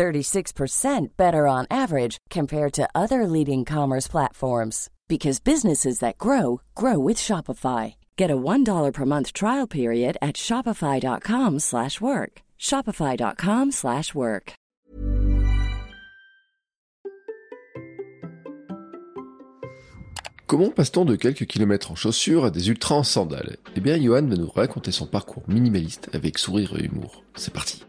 36% better on average compared to other leading commerce platforms because businesses that grow grow with Shopify. Get a $1 per month trial period at shopify.com/work. shopify.com/work. Comment passe-t-on de quelques kilomètres en chaussures à des ultras en sandales? Eh bien, Johan va nous raconter son parcours minimaliste avec sourire et humour. C'est parti.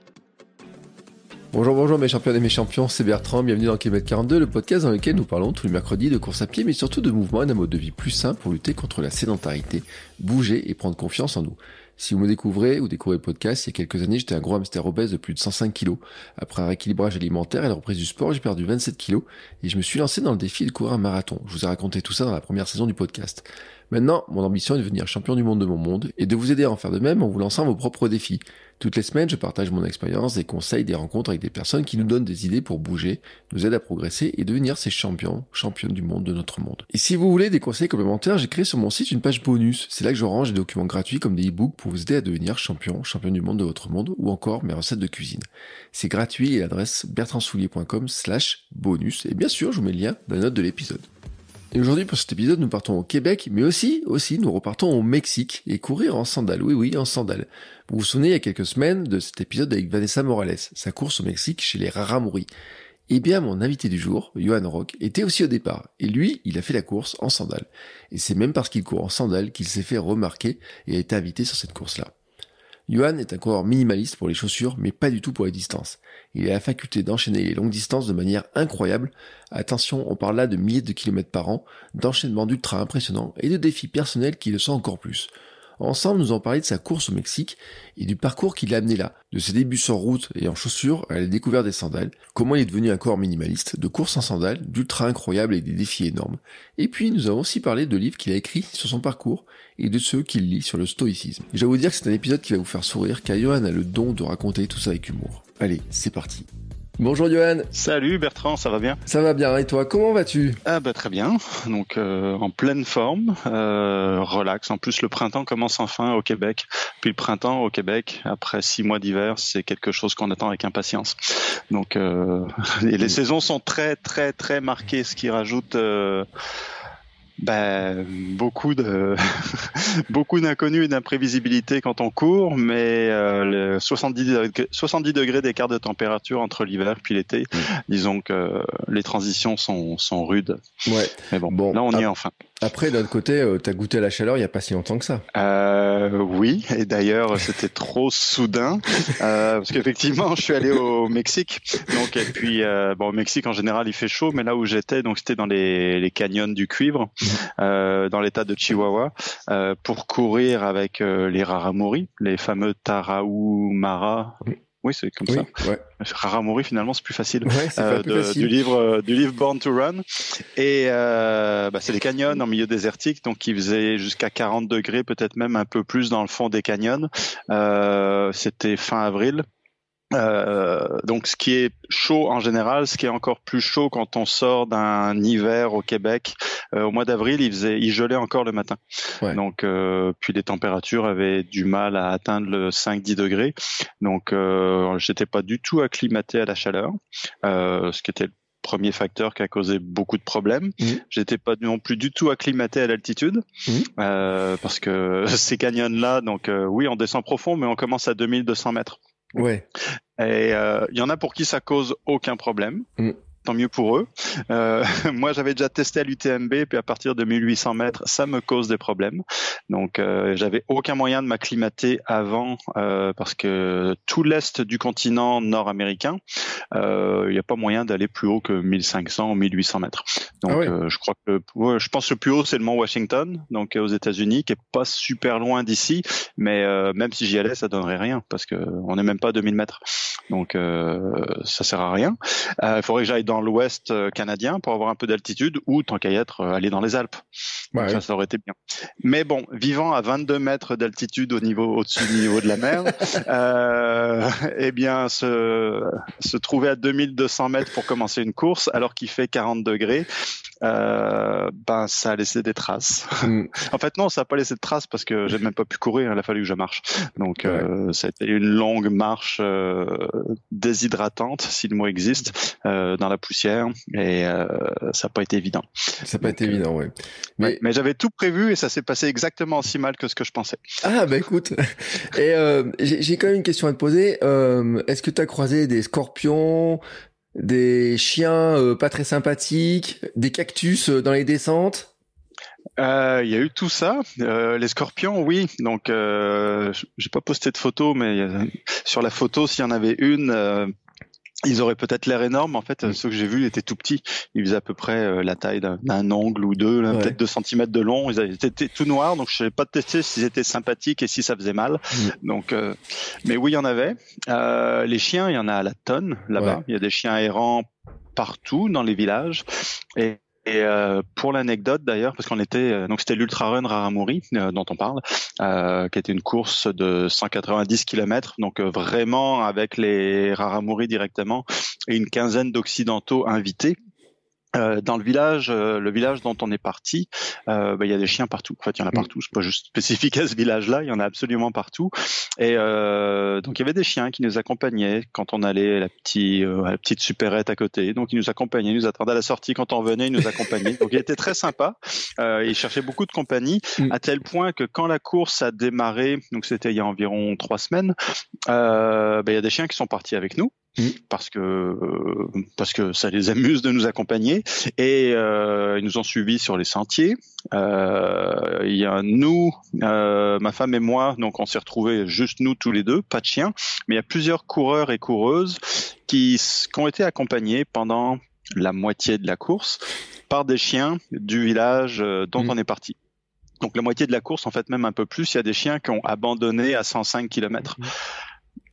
Bonjour, bonjour mes champions et mes champions, c'est Bertrand, bienvenue dans Kilomètre 42, le podcast dans lequel nous parlons tous les mercredis de course à pied, mais surtout de mouvement et d'un mode de vie plus sain pour lutter contre la sédentarité, bouger et prendre confiance en nous. Si vous me découvrez ou découvrez le podcast, il y a quelques années, j'étais un gros hamster obèse de plus de 105 kilos. Après un rééquilibrage alimentaire et la reprise du sport, j'ai perdu 27 kilos et je me suis lancé dans le défi de courir un marathon. Je vous ai raconté tout ça dans la première saison du podcast. Maintenant, mon ambition est de devenir champion du monde de mon monde et de vous aider à en faire de même en vous lançant vos propres défis. Toutes les semaines, je partage mon expérience, des conseils, des rencontres avec des personnes qui nous donnent des idées pour bouger, nous aident à progresser et devenir ces champions, championnes du monde de notre monde. Et si vous voulez des conseils complémentaires, j'ai créé sur mon site une page bonus. C'est là que je range des documents gratuits comme des e-books pour vous aider à devenir champion, champion du monde de votre monde ou encore mes recettes de cuisine. C'est gratuit et l'adresse bertrandsoulier.com slash bonus. Et bien sûr, je vous mets le lien dans la note de l'épisode. Et aujourd'hui, pour cet épisode, nous partons au Québec, mais aussi, aussi, nous repartons au Mexique et courir en sandales. Oui, oui, en sandales. Vous vous souvenez il y a quelques semaines de cet épisode avec Vanessa Morales, sa course au Mexique chez les Raramuri. Eh bien, mon invité du jour, Johan Rock, était aussi au départ. Et lui, il a fait la course en sandales. Et c'est même parce qu'il court en sandales qu'il s'est fait remarquer et a été invité sur cette course-là. Johan est un coureur minimaliste pour les chaussures, mais pas du tout pour les distances. Il a la faculté d'enchaîner les longues distances de manière incroyable. Attention, on parle là de milliers de kilomètres par an, d'enchaînements d'ultra impressionnants et de défis personnels qui le sont encore plus. Ensemble, nous allons parler de sa course au Mexique et du parcours qui l'a amené là, de ses débuts sur route et en chaussures à la découverte des sandales, comment il est devenu un corps minimaliste, de courses en sandales, d'ultra incroyables et des défis énormes. Et puis, nous avons aussi parlé de livres qu'il a écrits sur son parcours et de ceux qu'il lit sur le stoïcisme. je dois vous dire que c'est un épisode qui va vous faire sourire car Johan a le don de raconter tout ça avec humour. Allez, c'est parti. Bonjour Johan. Salut Bertrand, ça va bien? Ça va bien, et toi, comment vas-tu? Ah bah très bien, donc euh, en pleine forme, euh, relax. En plus le printemps commence enfin au Québec. Puis le printemps au Québec, après six mois d'hiver, c'est quelque chose qu'on attend avec impatience. Donc euh, les saisons sont très très très marquées, ce qui rajoute ben, beaucoup de beaucoup d'inconnus et d'imprévisibilité quand on court, mais euh, 70 degrés, 70 degrés d'écart de température entre l'hiver puis l'été, mmh. disons que les transitions sont, sont rudes. Ouais. Mais bon, bon là on y est enfin. Après, d'un autre côté, euh, t'as goûté à la chaleur il y a pas si longtemps que ça. Euh, oui, et d'ailleurs c'était trop soudain euh, parce qu'effectivement, je suis allé au Mexique. Donc et puis euh, bon, au Mexique en général il fait chaud, mais là où j'étais, donc c'était dans les, les canyons du cuivre, euh, dans l'état de Chihuahua, euh, pour courir avec les Raramuri, les fameux Tarahumara. Oui, c'est comme ça. Ouais. Raramuri, finalement, c'est plus facile. Ouais, euh, plus facile. Du livre, euh, du livre Born to Run. Et euh, bah, c'est des canyons en milieu désertique, donc qui faisaient jusqu'à 40 degrés, peut-être même un peu plus dans le fond des canyons. Euh, C'était fin avril. Euh, donc, ce qui est chaud en général, ce qui est encore plus chaud quand on sort d'un hiver au Québec. Euh, au mois d'avril, il faisait, il gelait encore le matin. Ouais. Donc, euh, puis les températures avaient du mal à atteindre le 5-10 degrés. Donc, euh, j'étais pas du tout acclimaté à la chaleur, euh, ce qui était le premier facteur qui a causé beaucoup de problèmes. Mmh. J'étais pas non plus du tout acclimaté à l'altitude mmh. euh, parce que ces canyons là, donc euh, oui, on descend profond, mais on commence à 2200 mètres. Ouais. Et il euh, y en a pour qui ça cause aucun problème. Mm tant mieux pour eux. Euh, moi, j'avais déjà testé à l'UTMB, puis à partir de 1800 mètres, ça me cause des problèmes. Donc, euh, j'avais aucun moyen de m'acclimater avant, euh, parce que tout l'est du continent nord-américain, il n'y a pas moyen d'aller plus haut que 1500 ou 1800 mètres. Donc, ah oui. Je crois que, ouais, je pense que le plus haut c'est le mont Washington, donc aux États-Unis, qui est pas super loin d'ici, mais même si j'y allais, ça donnerait rien, parce que on n'est même pas à 2000 mètres. Donc, ça sert à rien. Il faudrait que j'aille dans l'ouest canadien pour avoir un peu d'altitude ou tant qu'à y être aller dans les Alpes. ça, ça aurait été bien. Mais bon, vivant à 22 mètres d'altitude au niveau au-dessus du niveau de la mer, euh, eh bien se, se trouver à 2200 mètres pour commencer une course alors qu'il fait 40 degrés, euh, ben ça a laissé des traces. Mm. en fait non, ça a pas laissé de traces parce que j'ai même pas pu courir, il a fallu que je marche. Donc euh, ça a été une longue marche euh, déshydratante, si le mot existe, euh, dans la poussière et euh, ça n'a pas été évident. Ça n'a pas été évident, ouais. Mais, mais j'avais tout prévu et ça s'est passé exactement aussi mal que ce que je pensais. Ah bah écoute, et j'ai quand même une question à te poser. Est-ce que tu as croisé des scorpions, des chiens euh, pas très sympathiques, des cactus euh, dans les descentes? Euh, il y a eu tout ça. les scorpions, oui. Donc, j'ai pas posté de photos, mais sur la photo, s'il y en avait une, ils auraient peut-être l'air énormes. En fait, ceux que j'ai vus étaient tout petits. Ils faisaient à peu près euh, la taille d'un ongle ou deux, peut-être deux centimètres de long. Ils étaient tout noirs, donc je savais pas tester s'ils étaient sympathiques et si ça faisait mal. Mm. Donc, euh, mais oui, il y en avait. Euh, les chiens, il y en a à la tonne là-bas. Il y a des chiens errants partout dans les villages. Et et euh, pour l'anecdote d'ailleurs, parce qu'on était euh, donc c'était l'Ultra Run Raramuri euh, dont on parle, qui était une course de 190 km, donc vraiment avec les Raramuri directement et une quinzaine d'occidentaux invités. Euh, dans le village, euh, le village dont on est parti, euh, bah, il y a des chiens partout. En fait, il y en a mm. partout. C'est pas juste spécifique à ce village-là. Il y en a absolument partout. Et donc, il y avait des chiens qui nous accompagnaient quand on allait à la, petite, la petite supérette à côté. Donc, ils nous accompagnaient, ils nous attendaient à la sortie quand on venait, ils nous accompagnaient. donc, il était très sympa. il cherchait beaucoup de compagnie, mm. à tel point que quand la course a démarré, donc c'était il y a environ trois semaines, bah, il y a des chiens qui sont partis avec nous. Mm. parce que euh, parce que ça les amuse de nous accompagner et euh, ils nous ont suivis sur les sentiers. Euh, il y a nous, ma femme et moi, donc on s'est retrouvés juste nous tous les deux, pas de chiens, mais il y a plusieurs coureurs et coureuses qui, qui ont été accompagnés pendant la moitié de la course par des chiens du village dont mm. on est parti. Donc la moitié de la course, en fait même un peu plus, il y a des chiens qui ont abandonné à 105 km.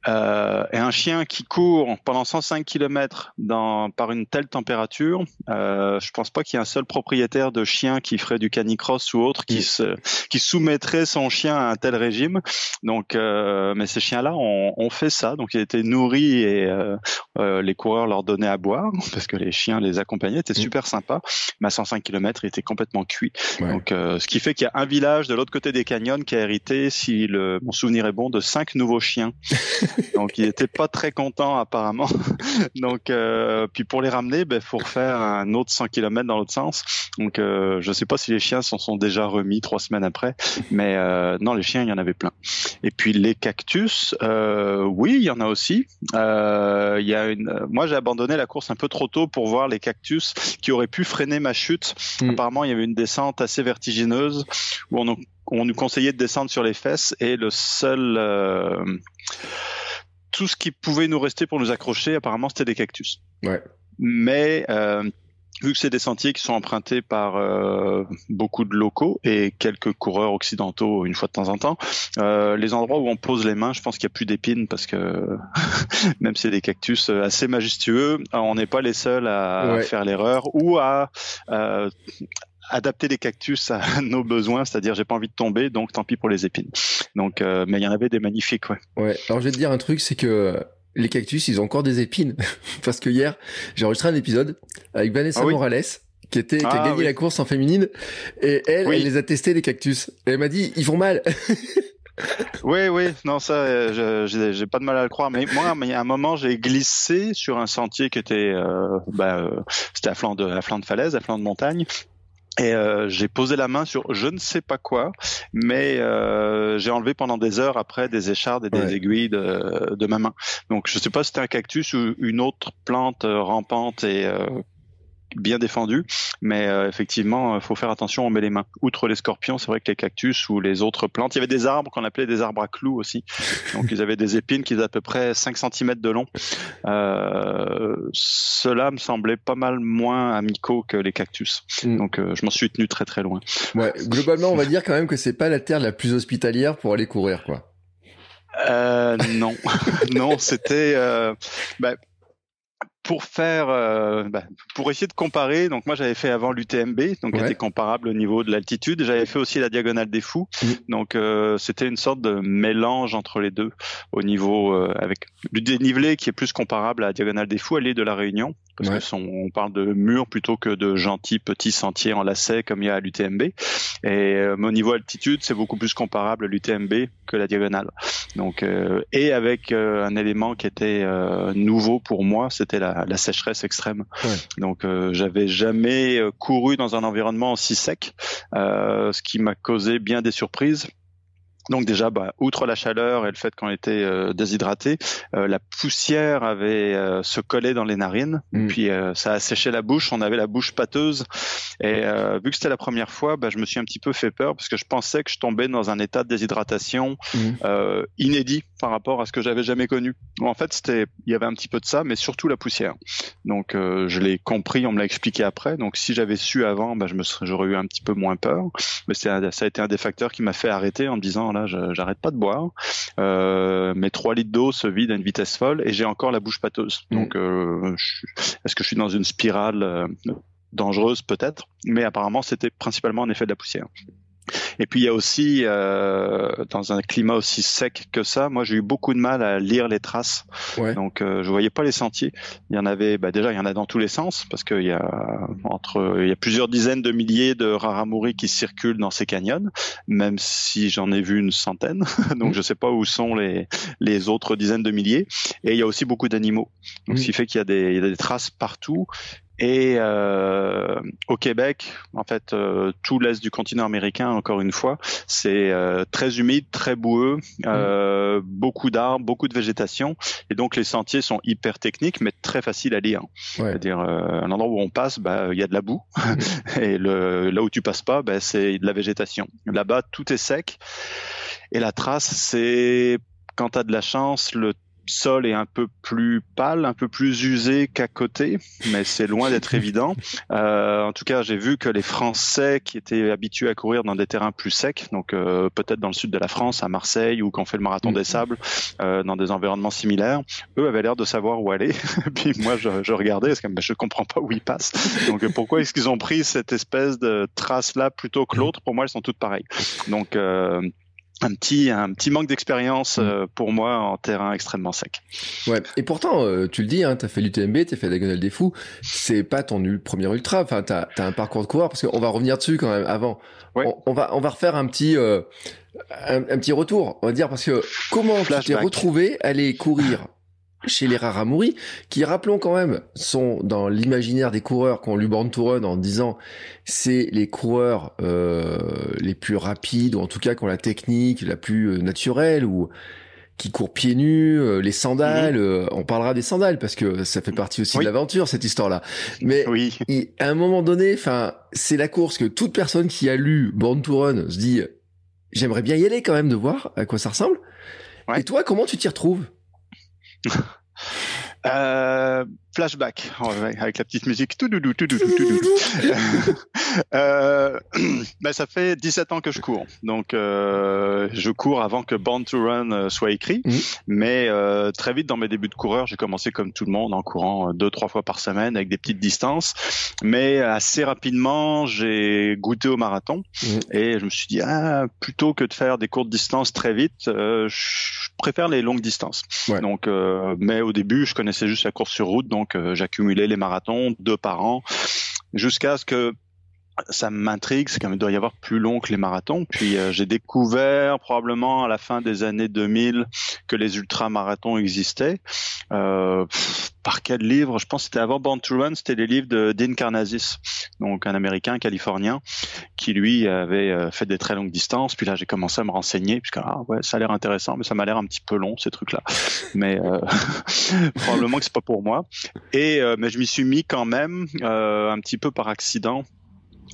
Euh, et un chien qui court pendant 105 km dans, par une telle température, euh, je pense pas qu'il y ait un seul propriétaire de chien qui ferait du canicross ou autre qui se, qui soumettrait son chien à un tel régime. Donc, euh, mais ces chiens-là ont, ont, fait ça. Donc, ils étaient nourris et euh, euh les coureurs leur donnaient à boire parce que les chiens les accompagnaient. C'était super sympa. Mais à 105 km, ils étaient complètement cuits. Donc, euh, ce qui fait qu'il y a un village de l'autre côté des canyons qui a hérité, si le, mon souvenir est bon, de cinq nouveaux chiens. donc il était pas très content apparemment. donc euh, puis pour les ramener, ben faut refaire un autre 100 km dans l'autre sens. Donc euh, je sais pas si les chiens s'en sont déjà remis trois semaines après, mais euh, non les chiens il y en avait plein. Et puis les cactus, euh, oui il y en a aussi. Euh, il y a une, moi j'ai abandonné la course un peu trop tôt pour voir les cactus qui auraient pu freiner ma chute. Hmm. Apparemment il y avait une descente assez vertigineuse où on, on nous conseillait de descendre sur les fesses et le seul euh, tout ce qui pouvait nous rester pour nous accrocher, apparemment, c'était des cactus. Ouais. Mais euh, vu que c'est des sentiers qui sont empruntés par euh, beaucoup de locaux et quelques coureurs occidentaux une fois de temps en temps, euh, les endroits où on pose les mains, je pense qu'il n'y a plus d'épines parce que même si c'est des cactus assez majestueux, on n'est pas les seuls à faire l'erreur ou à adapter les cactus à nos besoins, c'est-à-dire j'ai pas envie de tomber, donc tant pis pour les épines. Donc, euh, mais il y en avait des magnifiques, ouais. Ouais. Alors je vais te dire un truc, c'est que les cactus, ils ont encore des épines, parce que hier j'ai enregistré un épisode avec Vanessa ah Morales. Qui, était, qui a ah gagné la course en féminine et elle, elle les a testés les cactus. Et elle m'a dit ils font mal. oui, oui, non, ça, euh, j'ai pas de mal à le croire. Mais moi, il y a un moment, j'ai glissé sur un sentier qui était, euh, bah, euh, c'était à flanc de, à flanc de falaise, à flanc de montagne, et euh, j'ai posé la main sur je ne sais pas quoi, mais euh, j'ai enlevé pendant des heures après des échardes et des aiguilles de, de, ma main. Donc je sais pas si c'était un cactus ou une autre plante euh, rampante et euh, bien défendu, mais euh, effectivement, il faut faire attention, on met les mains. Outre les scorpions, c'est vrai que les cactus ou les autres plantes, il y avait des arbres qu'on appelait des arbres à clous aussi. Donc ils avaient des épines qui faisaient à peu près 5 cm de long. Euh, Cela me semblait pas mal moins amicaux que les cactus. Mm. Donc euh, je m'en suis tenu très très loin. Ouais, globalement, on va dire quand même que c'est pas la terre la plus hospitalière pour aller courir, quoi. Euh, non, non, c'était. Euh, bah, pour faire, euh, bah, pour essayer de comparer, donc moi j'avais fait avant l'UTMB, donc qui était comparable au niveau de l'altitude. J'avais fait aussi la diagonale des fous, donc euh, c'était une sorte de mélange entre les deux au niveau euh, avec du dénivelé qui est plus comparable à la diagonale des fous à l'île de la Réunion, parce que on parle de murs plutôt que de gentils petits sentiers en lacets comme il y a à l'UTMB. Et euh, au niveau altitude, c'est beaucoup plus comparable à l'UTMB que la diagonale. Donc euh, et avec euh, un élément qui était nouveau pour moi, c'était la, la, sécheresse extrême. Donc j'avais jamais couru dans un environnement aussi sec, ce qui m'a causé bien des surprises donc déjà, bah, outre la chaleur et le fait qu'on était euh, déshydraté, euh, la poussière avait euh, se collé dans les narines, mm. puis ça a séché la bouche. On avait la bouche pâteuse, et vu que c'était la première fois, bah, je me suis un petit peu fait peur parce que je pensais que je tombais dans un état de déshydratation mm. inédit par rapport à ce que j'avais jamais connu. En fait, c'était, il y avait un petit peu de ça, mais surtout la poussière. Donc je l'ai compris, on me l'a expliqué après. Donc si j'avais su avant, bah, je me serais, j'aurais eu un petit peu moins peur. Mais ça a été un des facteurs qui m'a fait arrêter en me disant j'arrête pas de boire. Euh, mes 3 litres d'eau se vident à une vitesse folle et j'ai encore la bouche pâteuse. Mm. Donc, euh, est-ce que je suis dans une spirale euh, dangereuse peut-être? Mais apparemment, c'était principalement un effet de la poussière. Et puis il y a aussi euh, dans un climat aussi sec que ça, moi j'ai eu beaucoup de mal à lire les traces. Ouais. Donc euh, je voyais pas les sentiers. Il y en avait, bah, déjà il y en a dans tous les sens parce qu'il y a entre il y a plusieurs dizaines de milliers de raramuri qui circulent dans ces canyons, même si j'en ai vu une centaine. Donc je sais pas où sont les les autres dizaines de milliers. Et il y a aussi beaucoup d'animaux. Donc ce qui fait qu'il y a des il y a des traces partout et euh, au Québec, en fait, euh, tout l'est du continent américain, encore une fois, c'est euh, très humide, très boueux, euh, mm. beaucoup d'arbres, beaucoup de végétation, et donc les sentiers sont hyper techniques, mais très faciles à lire. C'est-à-dire, euh, un endroit où on passe, bah, il y a de la boue, mm. et le, là où tu passes pas, bah, c'est de la végétation. Là-bas, tout est sec, et la trace, c'est quand tu as de la chance, le sol est un peu plus pâle, un peu plus usé qu'à côté, mais c'est loin d'être évident. Euh, en tout cas, j'ai vu que les Français qui étaient habitués à courir dans des terrains plus secs, donc euh, peut-être dans le sud de la France, à Marseille, ou quand on fait le marathon des mhm. sables, euh, dans des environnements similaires, eux avaient l'air de savoir où aller. Puis moi, je, je regardais, parce que ben, je comprends pas où ils passent. Donc pourquoi est-ce qu'ils ont pris cette espèce de trace là plutôt que l'autre? Pour moi, elles sont toutes pareilles. Donc un petit un petit manque d'expérience mm. euh, pour moi en terrain extrêmement sec. Ouais. Et pourtant, euh, tu le dis, hein, t'as fait l'UTMB, t'as fait la Diagonale des Fous. C'est pas ton premier ultra. Enfin, t'as as un parcours de coureur parce qu'on va revenir dessus quand même. Avant, on, va on va refaire un petit euh, un, petit retour. On va dire parce que comment tu t'es retrouvé aller courir chez les Raramuri, qui, rappelons quand même, sont dans l'imaginaire des coureurs qui ont lu Born to Run en disant c'est les coureurs euh, les plus rapides, ou en tout cas qui ont la technique la plus euh, naturelle, ou qui courent pieds nus, euh, les sandales, mhm. on parlera des sandales parce que ça fait partie aussi de l'aventure cette histoire-là. Mais oui. à un moment donné, enfin, c'est la course que toute personne qui a lu Born to Run se dit j'aimerais bien y aller quand même de voir à quoi ça ressemble. Et toi, comment tu t'y retrouves? Euh, flashback avec la petite musique. Tout doudou, tout doudou, tout euh, ben, ça fait 17 ans que je cours. Donc euh, je cours avant que Born to Run euh, soit écrit, mhm. mais euh, très vite dans mes débuts de coureur, j'ai commencé comme tout le monde en courant deux trois fois par semaine avec des petites distances, mais assez rapidement, j'ai goûté au marathon mhm. et je me suis dit ah, plutôt que de faire des courtes distances très vite, je préfère les longues distances. Donc mais au début, je connaissais juste la course sur route donc donc euh, j'accumulais les marathons deux par an jusqu'à ce que ça m'intrigue, c'est qu'il doit y avoir plus long que les marathons. Puis euh, j'ai découvert probablement à la fin des années 2000 que les ultramarathons existaient. Euh, par quel livre? Je pense que c'était avant Born to Run, c'était les livres de Dean Karnazes, donc un Américain, californien, qui lui avait euh, fait des très longues distances. Puis là, j'ai commencé à me renseigner, puisque ah, ouais, ça a l'air intéressant, mais ça m'a l'air un petit peu long ces trucs-là. Mais euh, probablement que c'est pas pour moi. Et mais je m'y suis mis quand même un petit peu par accident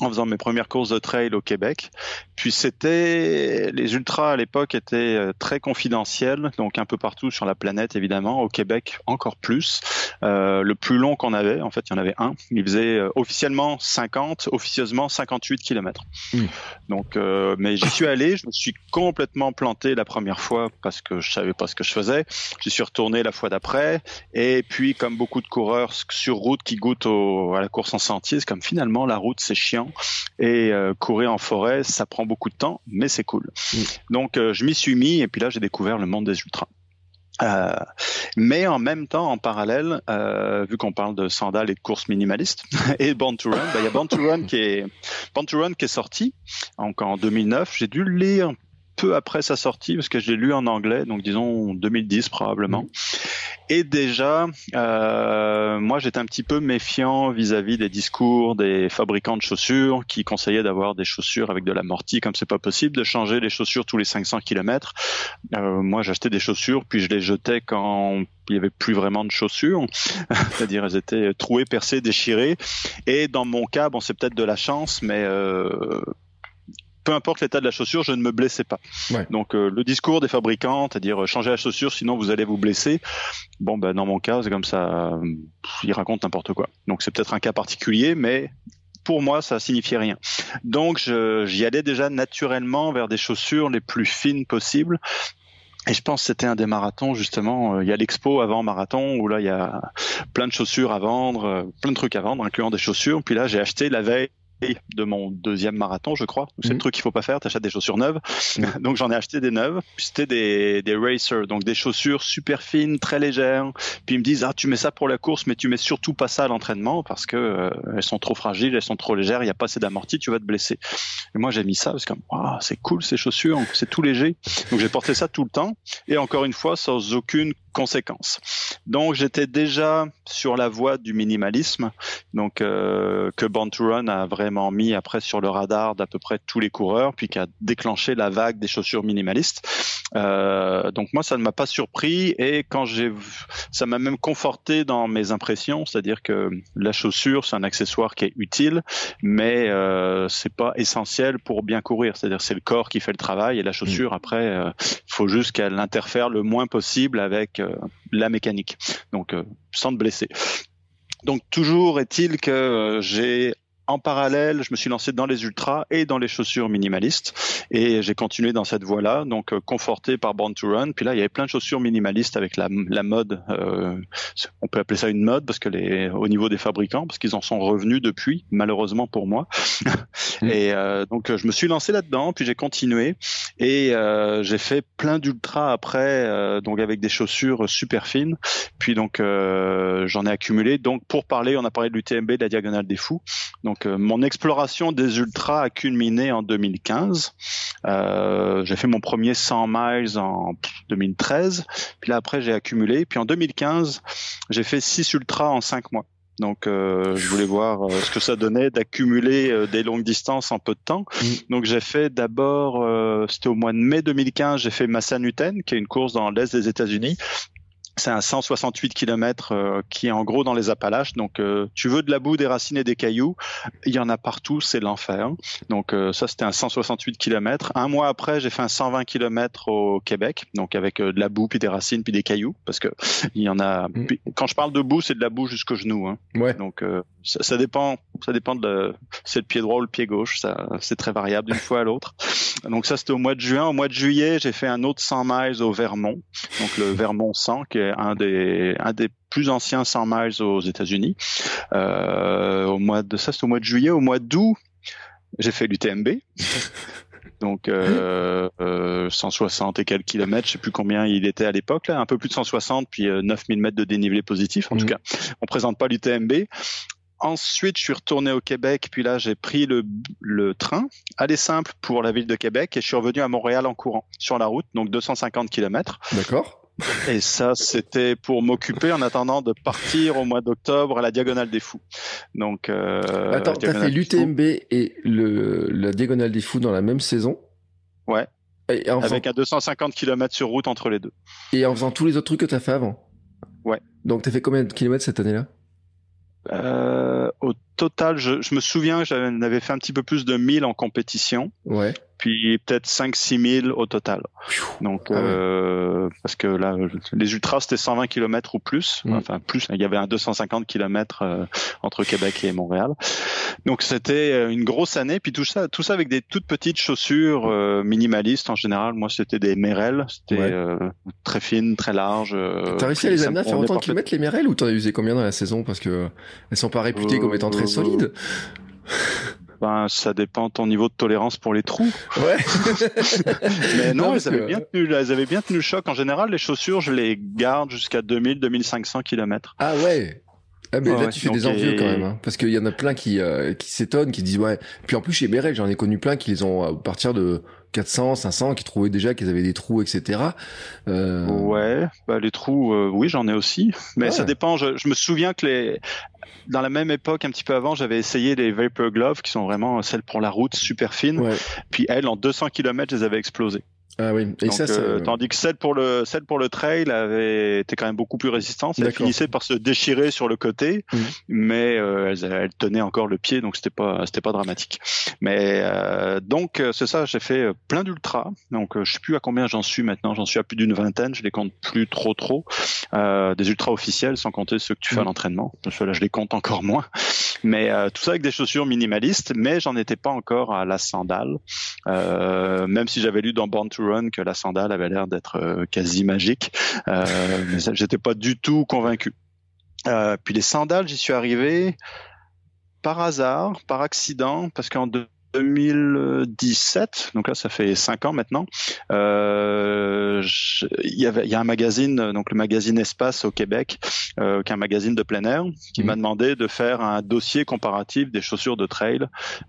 en faisant mes premières courses de trail au Québec. Puis c'était les ultras à l'époque étaient euh, très confidentiels, donc un peu partout sur la planète évidemment. Au Québec encore plus. Euh, le plus long qu'on avait, en fait, il y en avait un. Il faisait euh, officiellement 50, officieusement 58 km. Mmh. Donc, euh, mais j'y suis allé. Je me suis complètement planté la première fois parce que je savais pas ce que je faisais. J'y suis retourné la fois d'après. Et puis, comme beaucoup de coureurs sur route qui goûtent au, à la course en sentier, c'est comme finalement la route c'est chiant et euh, courir en forêt ça prend beaucoup de temps, mais c'est cool. Mmh. Donc, euh, je m'y suis mis et puis là j'ai découvert le monde des ultras. Euh, mais en même temps, en parallèle, euh, vu qu'on parle de sandales et de courses minimalistes et Born to Run, bah, il y a Born to Run qui est Born to Run qui est sorti donc en 2009. J'ai dû le lire peu après sa sortie parce que je l'ai lu en anglais, donc disons 2010 probablement. Et déjà, euh, moi j'étais un petit peu méfiant vis-à-vis des discours des fabricants de chaussures qui conseillaient d'avoir des chaussures avec de l'amorti, comme c'est pas possible de changer les chaussures tous les 500 km. Euh, moi j'achetais des chaussures puis je les jetais quand il y avait plus vraiment de chaussures, c'est-à-dire elles étaient trouées, percées, déchirées. Et dans mon cas, bon c'est peut-être de la chance, mais euh, peu importe l'état de la chaussure, je ne me blessais pas. Donc euh, le discours des fabricants, c'est-à-dire euh, changer la chaussure, sinon vous allez vous blesser. Bon, ben dans mon cas, c'est comme ça, euh, ils racontent n'importe quoi. Donc c'est peut-être un cas particulier, mais pour moi, ça signifiait rien. Donc j'y allais déjà naturellement vers des chaussures les plus fines possibles. Et je pense que c'était un des marathons justement. Il y a l'expo avant marathon où là il y a plein de chaussures à vendre, plein de trucs à vendre, incluant des chaussures. Puis là j'ai acheté la veille de mon deuxième marathon, je crois. C'est le mhm. truc qu'il faut pas faire, t'achètes des chaussures neuves. donc j'en ai acheté des neuves. C'était des, des racers, donc des chaussures super fines, très légères. Puis ils me disent ah tu mets ça pour la course, mais tu mets surtout pas ça à l'entraînement parce que euh, elles sont trop fragiles, elles sont trop légères, il y a pas assez d'amorti, tu vas te blesser. Et moi j'ai mis ça parce que oh, c'est cool ces chaussures, c'est tout léger. Donc j'ai porté ça tout le temps et encore une fois sans aucune conséquence. Donc j'étais déjà sur la voie du minimalisme, donc euh, que Born to Run a vraiment mis après sur le radar d'à peu près tous les coureurs, puis qui a déclenché la vague des chaussures minimalistes. Euh, donc moi ça ne m'a pas surpris et quand j'ai, ça m'a même conforté dans mes impressions, c'est-à-dire que la chaussure c'est un accessoire qui est utile, mais euh, c'est pas essentiel pour bien courir. C'est-à-dire c'est le corps qui fait le travail et la chaussure mm. après, euh, faut juste qu'elle interfère le moins possible avec euh, la mécanique, donc euh, sans te blesser. Donc toujours est-il que j'ai en parallèle, je me suis lancé dans les ultras et dans les chaussures minimalistes et j'ai continué dans cette voie-là, donc euh, conforté par Born to Run. Puis là, il y avait plein de chaussures minimalistes avec la, la mode. Euh, on peut appeler ça une mode parce que les, au niveau des fabricants, parce qu'ils en sont revenus depuis, malheureusement pour moi. Et euh, donc je me suis lancé là-dedans, puis j'ai continué et euh, j'ai fait plein d'ultras après, donc avec des chaussures super fines. Puis donc j'en ai accumulé. Donc pour parler, on a parlé de l'UTMB, de la diagonale des fous. Donc donc euh, mon exploration des ultras a culminé en 2015. Euh, j'ai fait mon premier 100 miles en 2013. Puis là après j'ai accumulé. Puis en 2015 j'ai fait 6 ultras en 5 mois. Donc, euh, je voulais voir ce que ça donnait d'accumuler des longues distances en peu de temps. Mm. Donc, j'ai fait d'abord, c'était au mois de mai 2015, j'ai fait Massa Newton, qui est une course dans l'est des États-Unis c'est un 168 km euh, qui est en gros dans les Appalaches. Donc, euh, tu veux de la boue, des racines et des cailloux, il y en a partout, c'est l'enfer. Donc, euh, ça, c'était un 168 km. Un mois après, j'ai fait un 120 km au Québec, donc avec de la boue, puis des racines, puis des cailloux, parce que il y en a. Mm. Quand je parle de boue, c'est de la boue jusqu'au genou. Hein. Ouais. Donc, ça, ça, dépend. Ça dépend de. C'est le pied droit ou le pied gauche. Ça, c'est très variable d'une fois à l'autre. Donc, ça, c'était au mois de juin. Au mois de juillet, j'ai fait un autre 100 miles au Vermont, donc le Vermont 100, qui est un des, un des plus anciens 100 miles aux États-Unis. Euh, au mois de ça, c'est au mois de juillet. Au mois d'août, j'ai fait l'UTMB. donc euh, euh, 160 et quelques kilomètres, je sais plus combien il était à l'époque, là, un peu plus de 160, puis 9000 euh, mètres de dénivelé positif. En tout mmh. cas, on présente pas l'UTMB. Ensuite, je suis retourné au Québec, puis là, j'ai pris le, le train, aller simple pour la ville de Québec, et je suis revenu à Montréal en courant sur la route, donc 250 kilomètres. D'accord. Et ça, c'était pour m'occuper en attendant de partir au mois d'octobre à la Diagonale des Fous. Donc, euh, attends, t'as fait l'UTMB et le la Diagonale des Fous dans la même saison Ouais. Avec un 250 km sur route entre les deux. Et en faisant tous les autres trucs que t'as fait avant Ouais. Donc t'as fait combien de kilomètres cette année-là? Euh, au total, je, je me souviens que j'avais fait un petit peu plus de 1000 en compétition. Ouais puis peut-être 5-6 000 au total. Donc, ah euh, parce que là, les ultras, c'était 120 km ou plus. Mm. Enfin, plus, il y avait un 250 km euh, entre Québec et Montréal. Donc, c'était euh, une grosse année. Puis tout ça, tout ça avec des toutes petites chaussures euh, minimalistes en général. Moi, c'était des Merrell. C'était très fines, très larges. T'as réussi à les amener à faire autant de kilomètres, les Merrell, ou t'en as usé combien dans la saison? Parce que elles sont pas réputées comme étant très solides. Ben, ça dépend de ton niveau de tolérance pour les trous. Ouais. Mais non, elles, avaient bien tenu, elles avaient bien tenu le choc. En général, les chaussures, je les garde jusqu'à 2000, 2500 km. Ah ouais. Ah mais là tu fais des envieux quand même, hein, parce qu'il y en a plein qui euh, qui s'étonnent, qui disent ouais. Puis en plus chez Merrell, j'en ai connu plein qui les ont à partir de 400, 500, qui trouvaient déjà qu'ils avaient des trous, etc. Euh... Ouais, bah les trous, euh, oui, j'en ai aussi, mais ça dépend. Je, je, me souviens que les, dans la même époque, un petit peu avant, j'avais essayé les Vapor Gloves, qui sont vraiment celles pour la route, super fines. Ouais. Puis elles, en 200 km, je les avais explosées. Ah oui. Et ça, euh, tandis que celle pour le celle pour le trail avait été quand même beaucoup plus résistante. Elle finissait par se déchirer sur le côté, mmh. mais euh, elle, elle, tenait encore le pied, donc c'était pas c'était pas dramatique. Mais euh, donc c'est ça, j'ai fait plein d'ultras. Donc je sais plus à combien j'en suis maintenant. J'en suis à plus d'une vingtaine. Je les compte plus trop trop. des ultras officiels, sans compter ceux que tu fais à mmh. l'entraînement. Ceux-là, je les compte encore moins. Mais tout ça avec des chaussures minimalistes. Mais j'en étais pas encore à la sandale. même si j'avais lu dans Born to Run que la sandale avait l'air d'être euh, quasi magique, euh, mais j'étais pas du tout convaincu. Euh, puis les sandales, j'y suis arrivé par hasard, par accident, parce qu'en 2017, donc là ça fait cinq ans maintenant, euh, il y avait il y a un magazine, donc le magazine Espace au Québec, euh, qui est un magazine de plein air, qui mmh. m'a demandé de faire un dossier comparatif des chaussures de trail.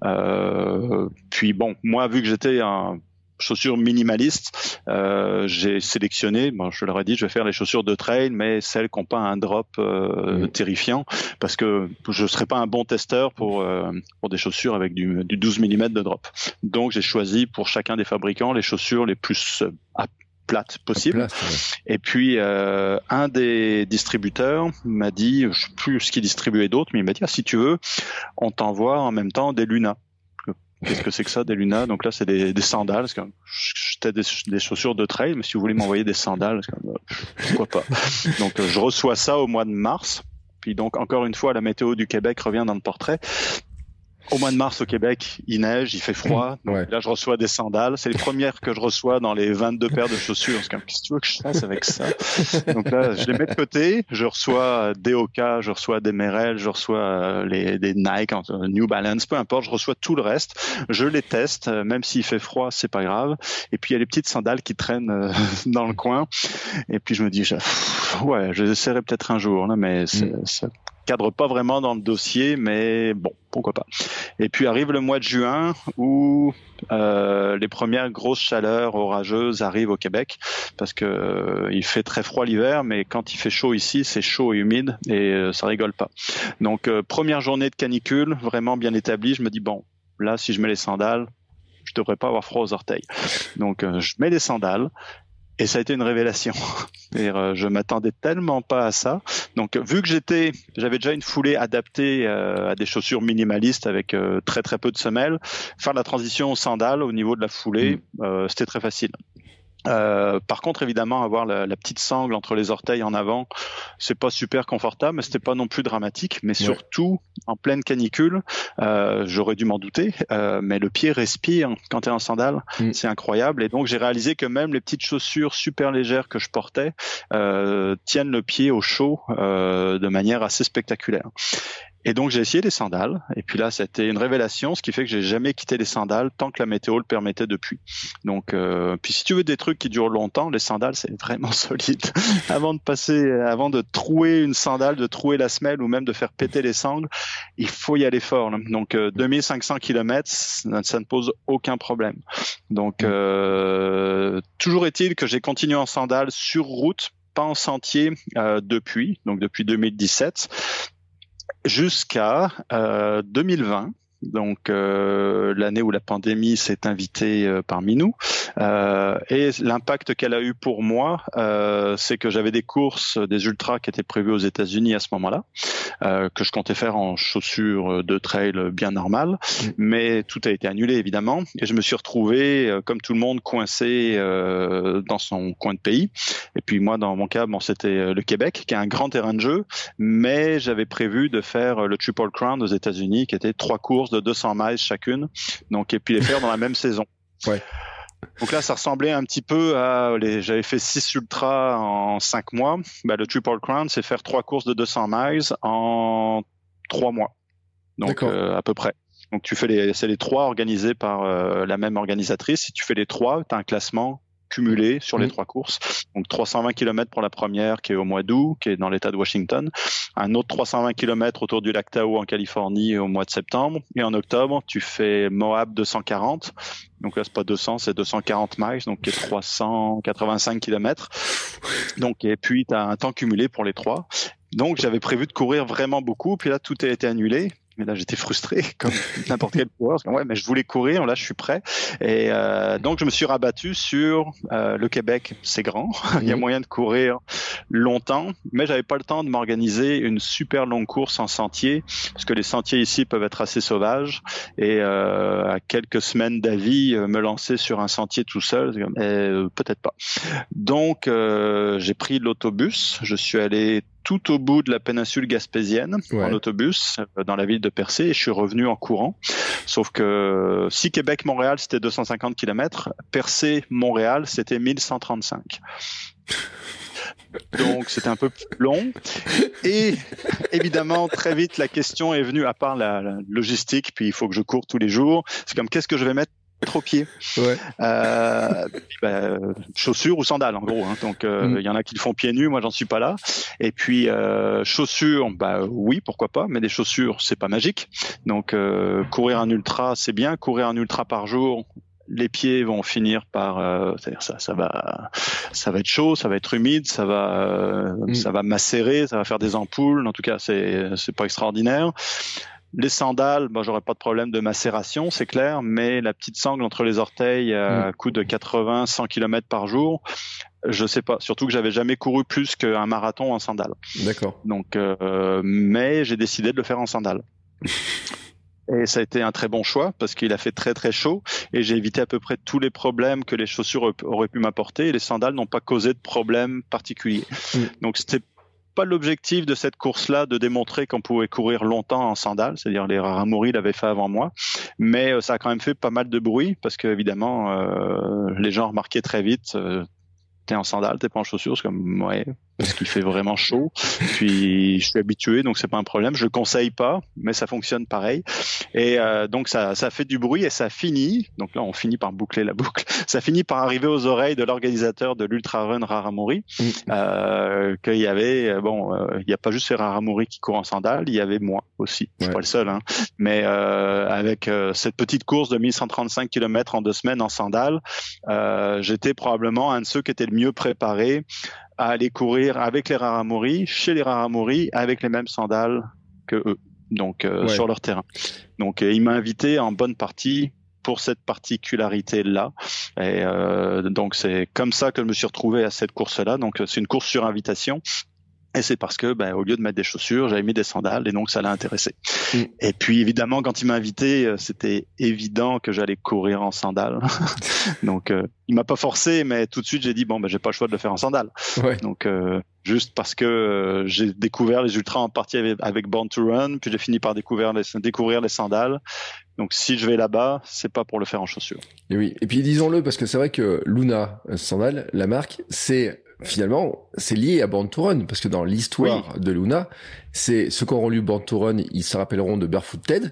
Euh, puis bon, moi vu que j'étais un chaussures minimalistes. Euh, j'ai sélectionné, bon, je leur ai dit, je vais faire les chaussures de trail, mais celles qui n'ont pas un drop euh, mmh. terrifiant, parce que je ne serais pas un bon testeur pour euh, pour des chaussures avec du, du 12 mm de drop. Donc j'ai choisi pour chacun des fabricants les chaussures les plus à plates possibles. Et puis euh, un des distributeurs m'a dit, je sais plus ce qu'il distribuait d'autres, mais il m'a dit ah, si tu veux, on t'envoie en même temps des Luna. Qu'est-ce que c'est que ça, des Luna Donc là, c'est des, des, sandales. J'étais des, des, chaussures de trail, mais si vous voulez m'envoyer des sandales, pourquoi pas? Donc euh, je reçois ça au mois de mars. Puis donc encore une fois, la météo du Québec revient dans le portrait au mois de mars au Québec, il neige, il fait froid. Donc là, je reçois des sandales. C'est les premières que je reçois dans les 22 paires de chaussures. Qu'est-ce que tu veux que je fasse avec ça? Donc là, je les mets de côté. Je reçois des Oka, je reçois des Merrell, je reçois euh, les, des Nike, New Balance, peu importe. Je reçois tout le reste. Je les teste, euh, même s'il fait froid, c'est pas grave. Et puis il y a les petites sandales qui traînent euh, dans le coin. Et puis je me dis, ouais, je les peut-être un jour, là, mais c'est, mm cadre pas vraiment dans le dossier, mais bon, pourquoi pas. Et puis arrive le mois de juin où euh, les premières grosses chaleurs orageuses arrivent au Québec parce que euh, il fait très froid l'hiver, mais quand il fait chaud ici, c'est chaud et humide et euh, ça rigole pas. Donc première journée de canicule, vraiment bien établie, je me dis bon, là si je mets les sandales, je devrais pas avoir froid aux orteils. Donc je mets les sandales, et ça a été une révélation. Euh, je m'attendais tellement pas à ça. Donc, vu que j'étais, j'avais déjà une foulée adaptée euh, à des chaussures minimalistes avec euh, très très peu de semelles, faire la transition aux sandales au niveau de la foulée, mmh. c'était très facile. Euh, par contre, évidemment, avoir la, la, petite sangle entre les orteils en avant, c'est pas super confortable, mais c'était pas non plus dramatique. Mais surtout, en pleine canicule, euh, j'aurais dû m'en douter, euh, mais le pied respire quand tu es en sandales, mm. c'est incroyable. Et donc, j'ai réalisé que même les petites chaussures super légères que je portais euh, tiennent le pied au chaud euh, de manière assez spectaculaire. Et donc j'ai essayé les sandales. Et puis là, c'était une révélation, ce qui fait que j'ai jamais quitté les sandales tant que la météo le permettait depuis. Donc, euh, puis si tu veux des trucs qui durent longtemps, les sandales c'est vraiment solide. avant de passer, avant de trouer une sandale, de trouer la semelle ou même de faire péter les sangles, il faut y aller fort. Donc euh, 2500 km, ça, ne pose aucun problème. Donc euh, toujours est-il que j'ai continué en sandales sur route pas en sentier euh, depuis, donc depuis 2017 jusqu'à euh, 2020 donc euh, l'année où la pandémie s'est invitée euh, parmi nous. Euh, et l'impact qu'elle a eu pour moi, c'est que j'avais des courses, des ultras qui étaient prévues aux États-Unis à ce moment-là, que je comptais faire en chaussures de trail bien normales, mm. mais tout a été annulé évidemment. Et je me suis retrouvé, comme tout le monde, coincé dans son coin de pays. Et puis moi, dans mon cas, bon, c'était le Québec, qui a un grand terrain de jeu, mais j'avais prévu de faire le Triple Crown aux États-Unis, qui était trois courses de 200 miles chacune. Donc, et puis les faire dans la même saison. Ouais. Donc là, ça ressemblait un petit peu à les. J'avais fait 6 ultras en 5 mois. Bah, le Triple Crown, c'est faire trois courses de 200 miles en 3 mois. Donc euh, à peu près. Donc tu fais les, c'est les trois organisés par euh, la même organisatrice. Si tu fais les trois, tu as un classement cumulé sur les trois courses. Donc 320 km pour la première qui est au mois d'août, qui est dans l'État de Washington. Un autre 320 km autour du lac Tahoe en Californie au mois de septembre. Et en octobre, tu fais Moab 240. Donc là, c'est pas 200, c'est 240 miles, donc qui est 385 km. Donc, et puis, tu as un temps cumulé pour les trois. Donc, j'avais prévu de courir vraiment beaucoup. Puis là, tout a été annulé mais là j'étais frustré comme n'importe quel coureur. ouais, mais je voulais courir, là je suis prêt. Et euh, donc je me suis rabattu sur euh, le Québec. C'est grand, il y a mhm. moyen de courir longtemps, mais j'avais pas le temps de m'organiser une super longue course en sentier, parce que les sentiers ici peuvent être assez sauvages. Et euh, à quelques semaines d'avis, euh, me lancer sur un sentier tout seul, euh, peut-être pas. Donc j'ai pris l'autobus, je suis allé tout au bout de la péninsule gaspésienne en autobus euh, dans la ville de Percé et je suis revenu en courant. Sauf que si Québec-Montréal c'était 250 km, Percé-Montréal c'était 1135. Donc c'était un peu plus long. Et évidemment, très vite, la question est venue, à part la, la logistique, puis il faut que je cours tous les jours. C'est comme qu'est-ce que je vais mettre trop pieds. Ouais. Euh, bah, chaussures ou sandales en gros. Hein. Donc euh, mm. il y en a qui le font pieds nus, moi j'en suis pas là. Et puis euh, chaussures, bah oui pourquoi pas, mais des chaussures c'est pas magique. Donc euh, courir un ultra c'est bien, courir un ultra par jour les pieds vont finir par euh, c'est-à-dire ça ça va ça va être chaud ça va être humide ça va euh, mm. ça va macérer ça va faire des ampoules en tout cas c'est c'est pas extraordinaire les sandales, bon, j'aurais pas de problème de macération, c'est clair, mais la petite sangle entre les orteils à mm. coup de 80, 100 km par jour, je sais pas. Surtout que j'avais jamais couru plus qu'un marathon en sandales. D'accord. Donc, euh, mais j'ai décidé de le faire en sandales. Et ça a été un très bon choix parce qu'il a fait très très chaud et j'ai évité à peu près tous les problèmes que les chaussures auraient pu m'apporter et les sandales n'ont pas causé de problème particulier. Mm. Donc c'était pas l'objectif de cette course-là de démontrer qu'on pouvait courir longtemps en sandales, c'est-à-dire les Raramuri l'avaient fait avant moi, mais euh, ça a quand même fait pas mal de bruit parce que évidemment euh, les gens remarquaient très vite euh, t'es en sandales, t'es pas en chaussures, c'est comme ouais, parce qu'il fait vraiment chaud. Puis je suis habitué, donc c'est pas un problème. Je le conseille pas, mais ça fonctionne pareil. Et euh, donc ça, ça fait du bruit et ça finit. Donc là, on finit par boucler la boucle. Ça finit par arriver aux oreilles de l'organisateur de l'Ultra Run Raramuri, euh, qu'il y avait euh, bon, euh, il n'y a pas juste les Raramuri qui courent en sandales, il y avait moi aussi. Je suis pas le seul, hein. Mais euh, avec cette petite course de 1135 km en deux semaines en sandales, j'étais probablement un de ceux qui étaient le mieux préparés à aller courir avec les Raramuri, chez les Raramuri, avec les mêmes sandales que eux, donc euh, sur leur terrain. Donc euh, il m'a invité en bonne partie pour cette particularité là et euh, donc c'est comme ça que je me suis retrouvé à cette course là donc c'est une course sur invitation et c'est parce que, ben, au lieu de mettre des chaussures, j'avais mis des sandales et donc ça l'a intéressé. Mm. Et puis évidemment, quand il m'a invité, euh, c'était évident que j'allais courir en sandales. donc euh, il m'a pas forcé, mais tout de suite j'ai dit bon, ben j'ai pas le choix de le faire en sandales. Ouais. Donc euh, juste parce que euh, j'ai découvert les ultras en partie avec, Born to Run, puis j'ai fini par découvrir les, découvrir les sandales. Donc si je vais là-bas, c'est pas pour le faire en chaussures. Et oui. Et puis disons-le parce que c'est vrai que Luna Sandal, la marque, c'est finalement, c'est lié à Run, parce que dans l'histoire de Luna, c'est ceux qui auront lu Run, ils se rappelleront de Barefoot Ted,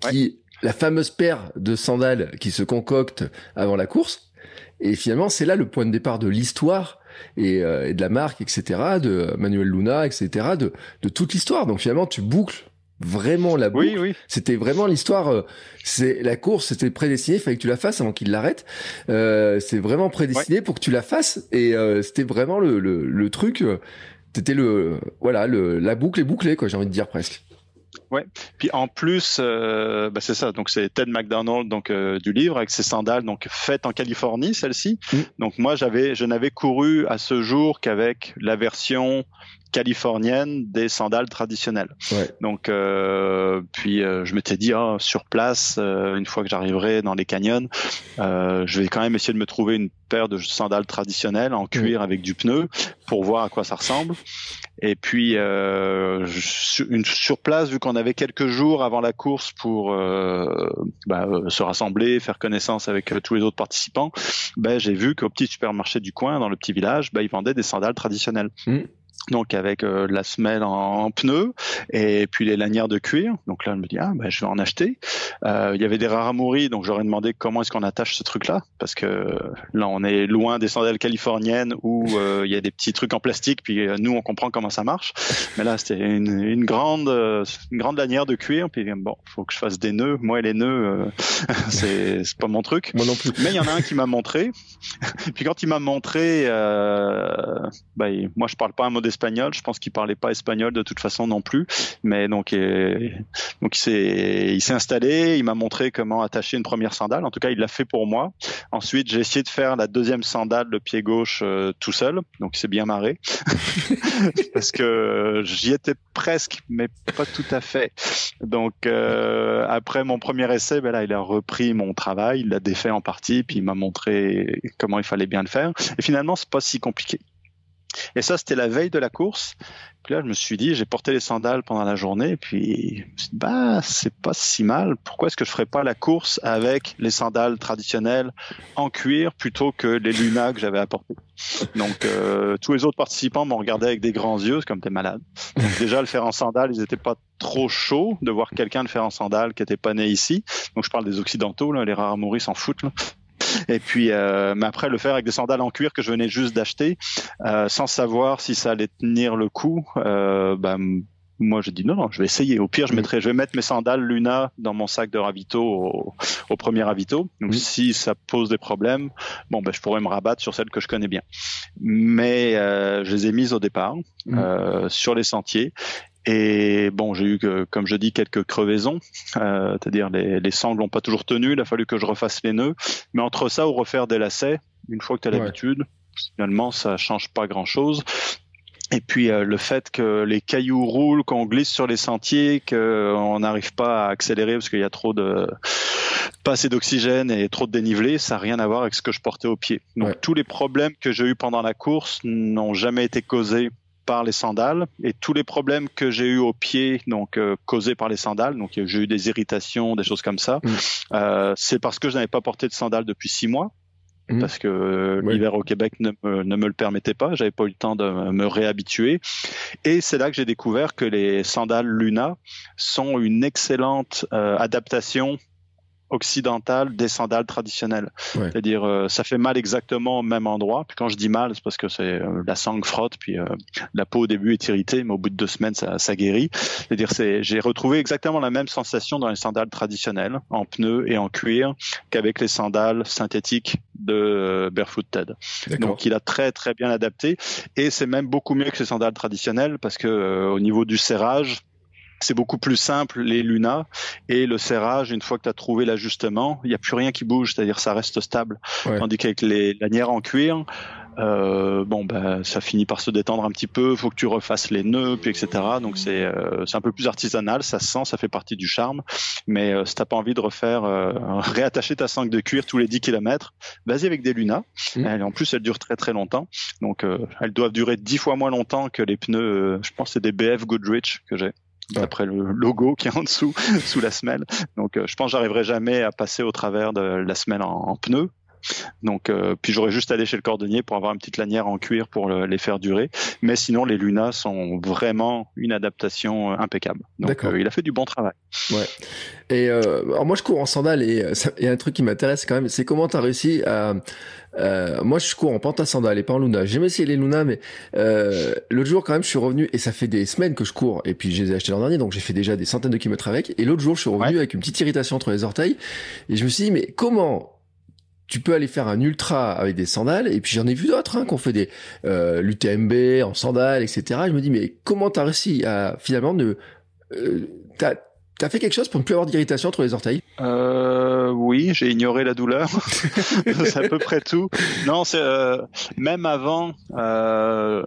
qui, la fameuse paire de sandales qui se concocte avant la course. Et finalement, c'est là le point de départ de l'histoire et, euh, et, de la marque, etc., de Manuel Luna, etc., de, de toute l'histoire. Donc finalement, tu boucles vraiment la boucle. Oui, oui. C'était vraiment l'histoire. Euh, c'est la course, c'était prédestiné. Il fallait que tu la fasses avant qu'il l'arrête. Euh, c'est vraiment prédestiné pour que tu la fasses. Et euh, c'était vraiment le, le, le truc. C'était le voilà, le, la boucle est bouclée, quoi. J'ai envie de dire presque. Ouais. Puis en plus, euh, bah c'est ça. Donc c'est Ted McDonald, donc euh, du livre avec ses sandales, donc faites en Californie, celle-ci. Mm. Donc moi j'avais, je n'avais couru à ce jour qu'avec la version californienne des sandales traditionnelles. Ouais. Donc, euh, puis euh, je m'étais dit, oh, sur place, euh, une fois que j'arriverai dans les canyons, euh, je vais quand même essayer de me trouver une paire de sandales traditionnelles en cuir avec du pneu pour voir à quoi ça ressemble. Et puis, une, sur place, vu qu'on avait quelques jours avant la course pour bah, se rassembler, faire connaissance avec tous les autres participants, ben, j'ai vu qu'au petit supermarché du coin, dans le petit village, ben, ils vendaient des sandales traditionnelles. Mmh donc avec euh, la semelle en, pneu et puis les lanières de cuir. Donc là, je me dis ah ben je vais en acheter. Euh, il y avait des raramouri, donc j'aurais demandé comment est-ce qu'on attache ce truc-là parce que là on est loin des sandales californiennes où euh, il y a des petits trucs en plastique puis nous on comprend comment ça marche. Mais là c'était une, une, grande une grande lanière de cuir puis bon faut que je fasse des nœuds. Moi les nœuds c'est c'est pas mon truc. Moi non plus. Mais il y en a un qui m'a montré. puis quand il m'a montré, bah, moi je parle pas un mot espagnol. Je pense qu'il parlait pas espagnol de toute façon non plus. Mais donc, euh, donc il s'est, installé. Il m'a montré comment attacher une première sandale. En tout cas, il l'a fait pour moi. Ensuite, j'ai essayé de faire la deuxième sandale, le pied gauche, euh, tout seul. Donc, c'est bien marré parce que j'y étais presque, mais pas tout à fait. Donc, euh, après mon premier essai, ben là, il a repris mon travail, il l'a défait en partie, puis il m'a montré comment il fallait bien le faire. Et finalement, c'est pas si compliqué. Et ça, c'était la veille de la course. Puis là, je me suis dit, j'ai porté les sandales pendant la journée, puis bah, c'est pas si mal. Pourquoi est-ce que je ferais pas la course avec les sandales traditionnelles en cuir plutôt que les lunas que j'avais apportés Donc, euh, tous les autres participants m'ont regardé avec des grands yeux, comme t'es malade. Donc, déjà, le faire en sandales, ils étaient pas trop chauds de voir quelqu'un le faire en sandales qui était pas né ici. Donc, je parle des occidentaux, là, les rares mourir s'en foutent. Là. Et puis, euh, mais après le faire avec des sandales en cuir que je venais juste d'acheter, euh, sans savoir si ça allait tenir le coup, euh, bah, moi je dis non non je vais essayer. Au pire je mettrai je vais mettre mes sandales Luna dans mon sac de ravito au, au premier ravito. Donc si ça pose des problèmes bon ben je pourrais me rabattre sur celles que je connais bien. Mais euh, je les ai mises au départ euh, sur les sentiers et bon, j'ai eu, que, comme je dis, quelques crevaisons, euh, c'est-à-dire les, les sangles n'ont pas toujours tenu, il a fallu que je refasse les nœuds. Mais entre ça ou refaire des lacets, une fois que tu as l'habitude, finalement, ça change pas grand-chose. Et puis euh, le fait que les cailloux roulent, qu'on glisse sur les sentiers, qu'on n'arrive pas à accélérer parce qu'il y a trop de pas assez d'oxygène et trop de dénivelé, ça n'a rien à voir avec ce que je portais au pied. Donc tous les problèmes que j'ai eu pendant la course n'ont jamais été causés par les sandales. Et tous les problèmes que j'ai eu au pied donc euh, causés par les sandales donc j'ai eu des irritations des choses comme ça mm. euh, c'est parce que je n'avais pas porté de sandales depuis six mois. Mm. parce que euh, l'hiver au Québec ne me, ne me, le permettait pas. J'avais pas eu le temps de me réhabituer. Et c'est là que j'ai découvert que les sandales Luna sont une excellente adaptation occidentale des sandales traditionnelles. C'est-à-dire, euh, ça fait mal exactement au même endroit. Puis quand je dis mal, c'est parce que c'est euh, la sangle frotte, puis euh, la peau au début est irritée, mais au bout de deux semaines, ça, ça guérit. C'est-à-dire, c'est, j'ai retrouvé exactement la même sensation dans les sandales traditionnelles, en pneus et en cuir, qu'avec les sandales synthétiques de Barefoot Ted. Donc, il a très très bien adapté, et c'est même beaucoup mieux que ces sandales traditionnelles parce que au niveau du serrage, c'est beaucoup plus simple les lunas et le serrage une fois que tu as trouvé l'ajustement il n'y a plus rien qui bouge c'est-à-dire ça reste stable. Tandis qu'avec les lanières en cuir euh, bon ben ça finit par se détendre un petit peu faut que tu refasses les nœuds puis etc donc c'est euh, c'est un peu plus artisanal ça se sent ça fait partie du charme. Mais euh, si t'as pas envie de refaire euh, réattacher ta sangle de cuir tous les 10 km vas-y avec des lunas mmh. en plus elles durent très très longtemps. Donc elles doivent durer 10 fois moins longtemps que les pneus je pense c'est des BF Goodrich que j'ai après le logo qui est en dessous sous la semelle. Donc euh, je pense que j'arriverai jamais à passer au travers de la semelle en pneu. Donc, euh, puis j'aurais juste allé chez le cordonnier pour avoir une petite lanière en cuir pour les faire durer. Mais sinon, les Luna sont vraiment une adaptation euh, impeccable. Donc, il a fait du bon travail. Ouais. Et alors moi, je cours en sandales et il y a un truc qui m'intéresse quand même, c'est comment tu as réussi à euh, moi, je cours en sandales et pas en Luna. J'ai essayé les Luna, mais euh, l'autre jour, quand même, je suis revenu et ça fait des semaines que je cours. Et puis, je les ai achetés l'an dernier, donc j'ai fait déjà des centaines de kilomètres avec. Et l'autre jour, je suis revenu avec une petite irritation entre les orteils. Et je me suis dit, mais comment tu peux aller faire un ultra avec des sandales et puis j'en ai vu d'autres hein, qui ont fait des euh, l'UTMB en sandales etc je me dis mais comment t'as réussi à finalement ne euh, t'as T'as fait quelque chose pour ne plus avoir d'irritation entre les orteils? Euh, Oui, j'ai ignoré la douleur. c'est à peu près tout. Non, c'est euh, même avant. Euh,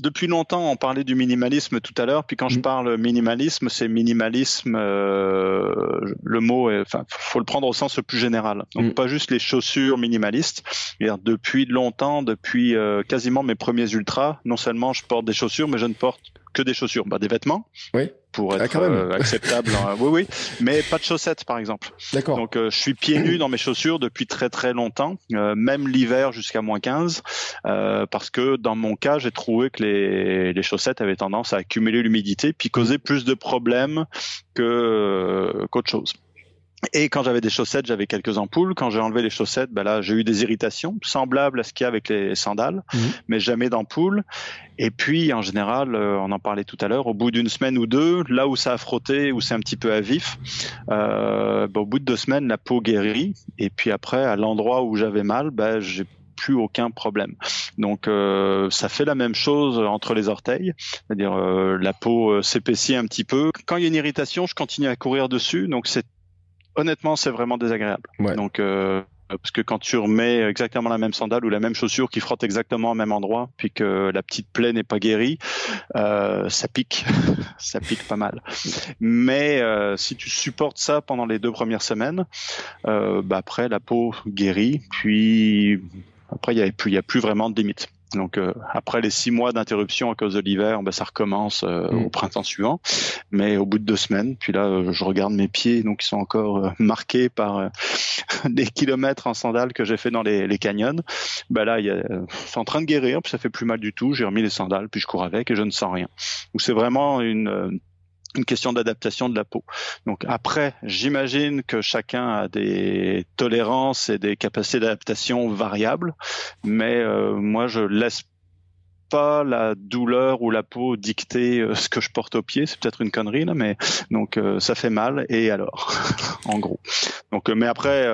depuis longtemps, on parlait du minimalisme tout à l'heure, puis quand je mm. parle minimalisme, c'est minimalisme, euh, le mot, enfin, faut le prendre au sens le plus général. Donc mm. pas juste les chaussures minimalistes. Depuis longtemps, depuis euh, quasiment mes premiers ultras, non seulement je porte des chaussures, mais je ne porte que des chaussures, bah, des vêtements. Oui. Pour ah, être euh, acceptable. Hein. oui, oui. Mais pas de chaussettes, par exemple. D'accord. Donc, euh, je suis pieds nus dans mes chaussures depuis très très longtemps, euh, même l'hiver jusqu'à moins 15, parce que dans mon cas, j'ai trouvé que les, les chaussettes avaient tendance à accumuler l'humidité, puis causer plus de problèmes que qu'autre chose. Et quand j'avais des chaussettes, j'avais quelques ampoules. Quand j'ai enlevé les chaussettes, ben là, j'ai eu des irritations semblables à ce qu'il y a avec les sandales, mhm. mais jamais d'ampoule. Et puis, en général, euh, on en parlait tout à l'heure, au bout d'une semaine ou deux, là où ça a frotté, où c'est un petit peu à vif, euh, ben, au bout de deux semaines, la peau guérit. Et puis après, à l'endroit où j'avais mal, ben, j'ai plus aucun problème. Donc euh, ça fait la même chose entre les orteils, c'est-à-dire euh, la peau euh, s'épaissit un petit peu. Quand il y a une irritation, je continue à courir dessus, donc c'est honnêtement, c'est vraiment désagréable. Donc, euh, parce que quand tu remets exactement la même sandale ou la même chaussure qui frotte exactement au même endroit, puis que la petite plaie n'est pas guérie, euh, ça pique, ça pique pas mal. Mais euh, si tu supportes ça pendant les deux premières semaines, bah après la peau guérit, puis après il y a plus, il y a plus vraiment de limites. Donc euh, après les six mois d'interruption à cause de l'hiver, ben, ça recommence euh, mm. au printemps suivant. Mais au bout de deux semaines, puis là euh, je regarde mes pieds, donc ils sont encore marqués par des kilomètres en sandales que j'ai fait dans les, les canyons. Ben là, c'est en train de guérir, puis ça fait plus mal du tout. J'ai remis les sandales, puis je cours avec et je ne sens rien. Donc c'est vraiment une une question d'adaptation de la peau. Donc après, j'imagine que chacun a des tolérances et des capacités d'adaptation variables, mais euh, moi je laisse pas la douleur ou la peau dicter euh, ce que je porte au pied. C'est peut-être une connerie là, mais donc euh, ça fait mal. Et alors, en gros. Donc, euh, mais après,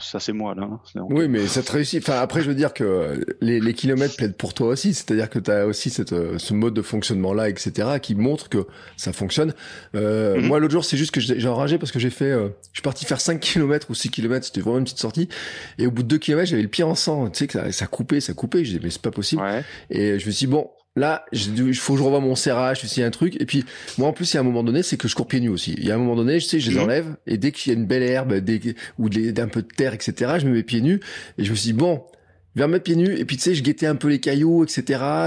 ça c'est moi là. Hein. Oui, mais ça te réussit. Enfin, après, je veux dire que les, les kilomètres plaident pour toi aussi. C'est-à-dire que tu as aussi cette, ce mode de fonctionnement là, etc., qui montre que ça fonctionne. Euh, mhm. Moi, l'autre jour, c'est juste que j'ai enragé parce que j'ai fait, je suis parti faire 5 kilomètres ou 6 kilomètres. C'était vraiment une petite sortie. Et au bout de 2 kilomètres, j'avais le pied en sang. Tu sais que ça, ça coupait, ça coupait. Je disais mais c'est pas possible. Et je me suis dit, bon, là, il faut que je revoie mon serrage, c'est un truc. Et puis, moi, en plus, il y a un moment donné, c'est que je cours pieds nus aussi. Il y a un moment donné, je sais, je les mhm. enlève, et dès qu'il y a une belle herbe, dès, ou d'un peu de terre, etc., je me mets pieds nus, et je me suis dit, bon, vers mettre pieds nus, et puis tu sais, je guettais un peu les cailloux, etc.,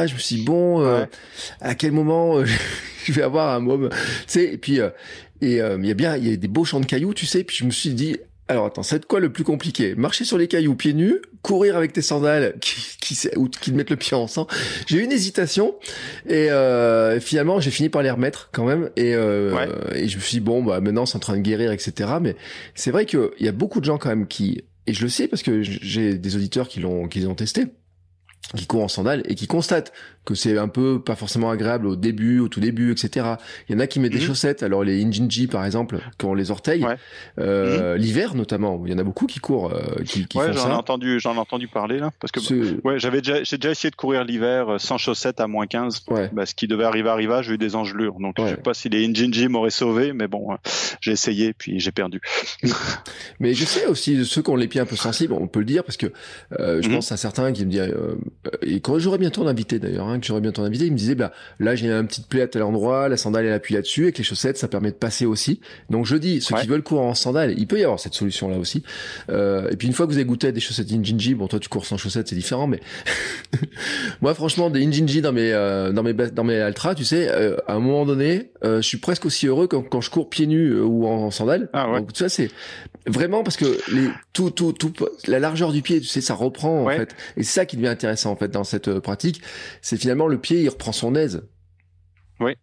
je me suis dit, bon, euh, à quel moment euh, je vais avoir un môme, tu sais, et puis, euh, et il y a bien, il y a des beaux champs de cailloux, tu sais, puis je me suis dit, alors attends, c'est quoi le plus compliqué? Marcher sur les cailloux pieds nus, courir avec tes sandales qui, qui, ou qui te mettent le pied en sang? J'ai eu une hésitation et euh, finalement j'ai fini par les remettre quand même et, euh, et je me suis dit bon bah maintenant c'est en train de guérir etc. Mais c'est vrai qu'il y a beaucoup de gens quand même qui et je le sais parce que j'ai des auditeurs qui l'ont qui l'ont testé qui courent en sandales et qui constatent que c'est un peu pas forcément agréable au début, au tout début, etc. Il y en a qui mettent des mhm. chaussettes, alors les Injinji par exemple, qui ont les orteils, euh, mhm. l'hiver notamment, il y en a beaucoup qui courent, euh, qui, qui ouais, j'en ai entendu, j'en ai entendu parler là, parce que ouais, j'avais déjà, j'ai déjà essayé de courir l'hiver euh, sans chaussettes à moins 15, ouais. bah, ce qui devait arriver arriva, j'ai eu des engelures, donc je sais pas si les Injinji m'auraient sauvé, mais bon, euh, j'ai essayé puis j'ai perdu. mais je sais aussi ceux qui ont les pieds un peu sensibles, on peut le dire parce que je mhm. pense à certains qui me disent, et quand j'aurais bientôt un invité d'ailleurs. Que j'aurais bien ton invité, il me disait, bah, là, j'ai un petit plaie à tel endroit, la sandale, elle appuie là-dessus, avec les chaussettes, ça permet de passer aussi. Donc, je dis, ceux qui veulent courir en sandales, il peut y avoir cette solution-là aussi. Euh, et puis, une fois que vous avez goûté à des chaussettes Injinji, bon, toi, tu cours sans chaussettes, c'est différent, mais moi, franchement, des Injinji dans mes, euh, dans mes, dans mes ultras, tu sais, euh, à un moment donné, euh, je suis presque aussi heureux quand, quand je cours pieds nus ou en, sandales. Ah ouais. Donc, vois, c'est vraiment parce que les, tout, tout, tout, la largeur du pied, tu sais, ça reprend, en fait. Et c'est ça qui devient intéressant, en fait, dans cette pratique. C'est finalement le pied, il reprend son aise. Oui.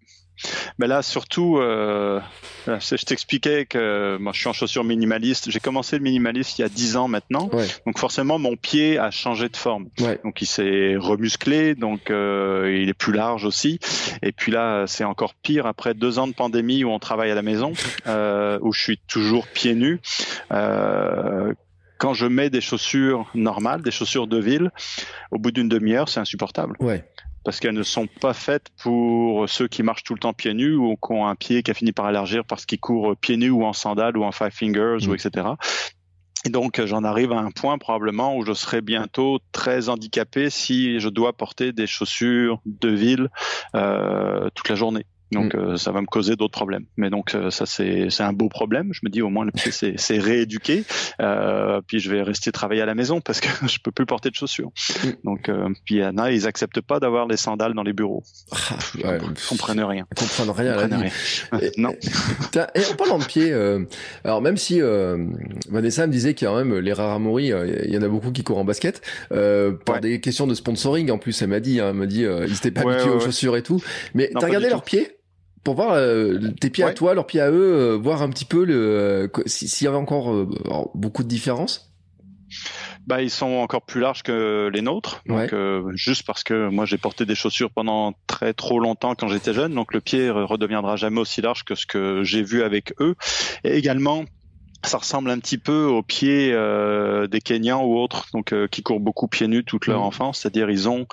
Mais là, surtout, euh, je t'expliquais que moi, je suis en chaussures minimaliste. J'ai commencé le minimalisme il y a 10 ans maintenant. Donc forcément, mon pied a changé de forme. Donc il s'est remusclé, donc euh, il est plus large aussi. Et puis là, c'est encore pire après deux ans de pandémie où on travaille à la maison, euh, où je suis toujours pieds nus. Euh, quand je mets des chaussures normales, des chaussures de ville, au bout d'une demi-heure, c'est insupportable. Ouais. Parce qu'elles ne sont pas faites pour ceux qui marchent tout le temps pieds nus ou qui ont un pied qui a fini par élargir parce qu'ils courent pieds nus ou en sandales ou en five fingers ou mm. etc. Et donc j'en arrive à un point probablement où je serai bientôt très handicapé si je dois porter des chaussures de ville euh, toute la journée. Donc mm. euh, ça va me causer d'autres problèmes. Mais donc euh, ça c'est c'est un beau problème. Je me dis au moins le pied c'est c'est rééduqué. Euh, puis je vais rester travailler à la maison parce que je peux plus porter de chaussures. Mm. Donc euh, puis il y en a ils acceptent pas d'avoir les sandales dans les bureaux. Ah, ouais, ils comprennent rien. Ils comprennent rien. Comprennent rien. non. Et en parlant de pied, alors même si Vanessa me disait qu'il y a quand même les rares il y en a beaucoup qui courent en basket par des questions de sponsoring. En plus elle m'a dit, hein, elle m'a dit ils étaient pas habitués aux chaussures et tout. Mais t'as regardé leurs pieds? Pour voir euh, tes pieds à toi, leurs pieds à eux, euh, voir un petit peu le euh, s'il y avait encore beaucoup de différences. Bah, ils sont encore plus larges que les nôtres. Donc, juste parce que moi, j'ai porté des chaussures pendant très trop longtemps quand j'étais jeune. Donc, le pied redeviendra jamais aussi large que ce que j'ai vu avec eux. Et également, ça ressemble un petit peu aux pieds euh, des Kenyans ou autres, donc euh, qui courent beaucoup pieds nus toute leur mm. enfance. C'est-à-dire ils ont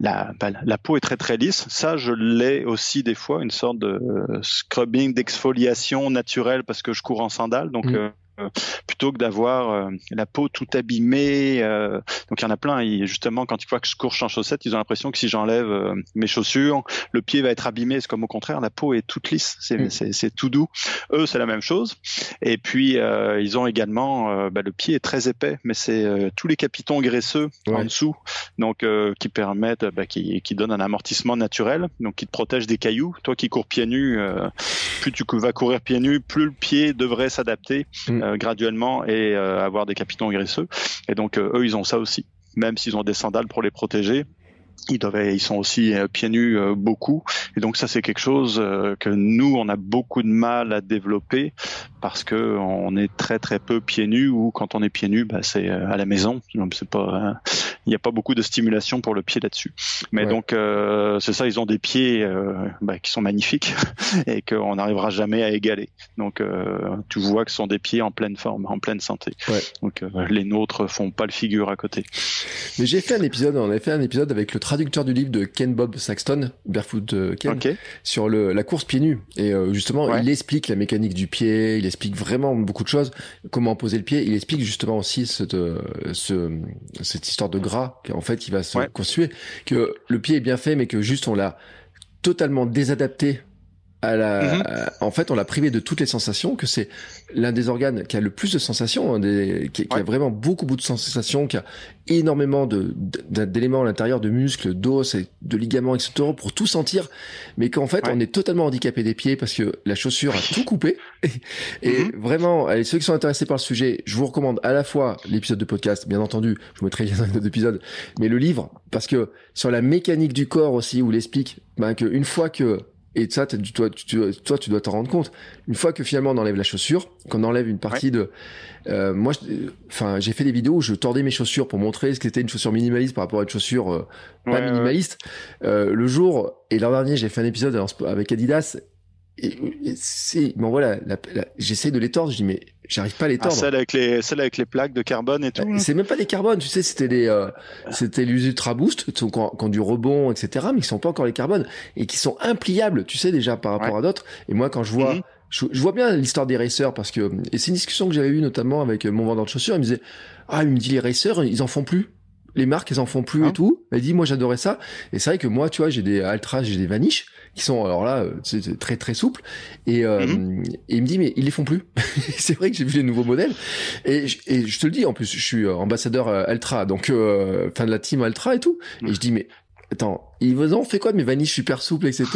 la, bah, la peau est très très lisse. Ça, je l'ai aussi des fois, une sorte de scrubbing, d'exfoliation naturelle parce que je cours en sandales. Donc mm. euh, euh, plutôt que d'avoir euh, la peau tout abîmée. Euh, donc il y en a plein. Et justement, quand ils voient que je cours en chaussettes, ils ont l'impression que si j'enlève mes chaussures, le pied va être abîmé. C'est comme au contraire, la peau est toute lisse. C'est mm. tout doux. Eux, c'est la même chose. Et puis ils ont également, bah, le pied est très épais, mais c'est tous les capitons graisseux en dessous, donc qui permettent, bah, qui, qui donnent un amortissement naturel, donc qui te protège des cailloux. Toi qui cours pieds nus, plus tu vas courir pieds nus, plus le pied devrait s'adapter. Mm. Euh, et euh, avoir des capitons graisseux. Et donc euh, eux, ils ont ça aussi. Même s'ils ont des sandales pour les protéger, ils, sont aussi pieds nus beaucoup. Et donc ça, c'est quelque chose que nous, on a beaucoup de mal à développer parce que on est très très peu pieds nus ou quand on est pieds nus, bah, c'est à la maison. Donc c'est pas, il n'y a pas beaucoup de stimulation pour le pied là-dessus. Mais donc euh, c'est ça, ils ont des pieds euh, bah, qui sont magnifiques et qu'on n'arrivera jamais à égaler. Donc euh, tu vois que ce sont des pieds en pleine forme, en pleine santé. Ouais. Donc les nôtres font pas le figure à côté. Mais j'ai fait un épisode, on avait fait un épisode avec le traducteur du livre de Ken Bob Saxton, Barefoot Ken, sur le, la course pieds nus. Et justement, il explique la mécanique du pied, il explique vraiment beaucoup de choses, comment poser le pied. Il explique justement aussi cette, ce, cette histoire de en fait il va se constituer, que le pied est bien fait, mais que juste on l'a totalement désadapté à la, mhm. en fait, on l'a privé de toutes les sensations, que c'est l'un des organes qui a le plus de sensations, des, qui, a vraiment beaucoup, beaucoup de sensations, qui a énormément de, d'éléments à l'intérieur, de muscles, d'os, de ligaments, etc., pour tout sentir, mais qu'en fait, on est totalement handicapé des pieds parce que la chaussure a tout coupé. Et, mhm. vraiment, allez, ceux qui sont intéressés par le sujet, je vous recommande à la fois l'épisode de podcast, bien entendu, je vous mettrai les liens dans épisode, mais le livre, parce que sur la mécanique du corps aussi, où il explique ben, qu'une fois que et ça, toi, tu, toi, tu dois t'en rendre compte. Une fois que finalement on enlève la chaussure, qu'on enlève une partie de, euh, moi, enfin, j'ai fait des vidéos où je tordais mes chaussures pour montrer ce qu'était une chaussure minimaliste par rapport à une chaussure euh, pas minimaliste. Euh, le jour et l'an dernier, j'ai fait un épisode avec Adidas et, c'est bon voilà j'essaie de les tordre je dis mais j'arrive pas à les ah, tordre. celle avec les celle avec les plaques de carbone et tout c'est même pas des carbones tu sais c'était les euh, c'était les ultra boost qui ont, du rebond etc mais qui sont pas encore les carbones et qui sont impliables tu sais déjà par rapport à d'autres. Et moi quand je vois mhm. je, vois bien l'histoire des racers parce que et c'est une discussion que j'avais eue notamment avec mon vendeur de chaussures il me disait ah il me dit les racers ils en font plus les marques elles en font plus et hein tout. Elle dit moi j'adorais ça. Et c'est vrai que moi tu vois j'ai des Altra j'ai des Vanish qui sont alors là c'est très très souple. Et, euh, mhm. et il me dit mais ils les font plus. C'est vrai que j'ai vu les nouveaux modèles. Et je, et je te le dis en plus je suis ambassadeur euh, Altra. Donc euh, fin de la team Altra et tout. Et je dis mais attends ils ont fait quoi de mes Vanish super souples etc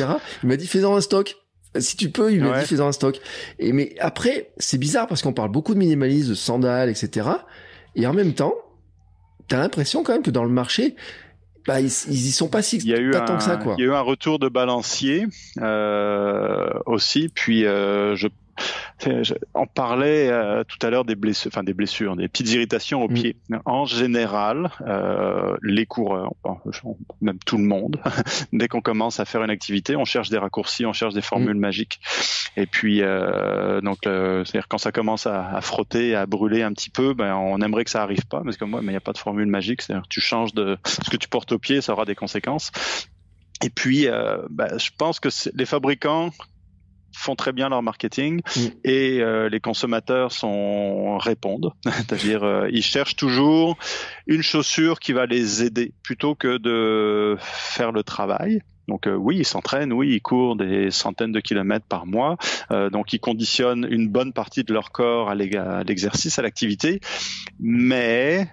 il m'a dit fais-en un stock. Si tu peux, il m'a dit fais-en un stock. Et mais après, c'est bizarre parce qu'on parle beaucoup de minimalisme, de sandales, etc. Et en même temps, t'as l'impression quand même que dans le marché, bah, ils, ils y sont pas si il y a eu un, que ça quoi. Il y a eu un retour de balancier euh, aussi, puis euh, je on parlait euh, tout à l'heure des blessures, enfin des blessures, des petites irritations au mm. pied. En général, euh, les coureurs, même tout le monde, dès qu'on commence à faire une activité, on cherche des raccourcis, on cherche des formules mm. magiques. Et puis, euh, donc, c'est-à-dire quand ça commence à, à, frotter, à brûler un petit peu, ben, on aimerait que ça arrive pas, parce que moi, mais il n'y a pas de formule magique. C'est-à-dire tu changes de ce que tu portes au pied, ça aura des conséquences. Et puis, euh, bah, je pense que les fabricants font très bien leur marketing mm. et euh, les consommateurs sont répondent, c'est-à-dire euh, ils cherchent toujours une chaussure qui va les aider plutôt que de faire le travail. Donc euh, oui, ils s'entraînent, oui, ils courent des centaines de kilomètres par mois, donc ils conditionnent une bonne partie de leur corps à l'exercice, à l'activité, mais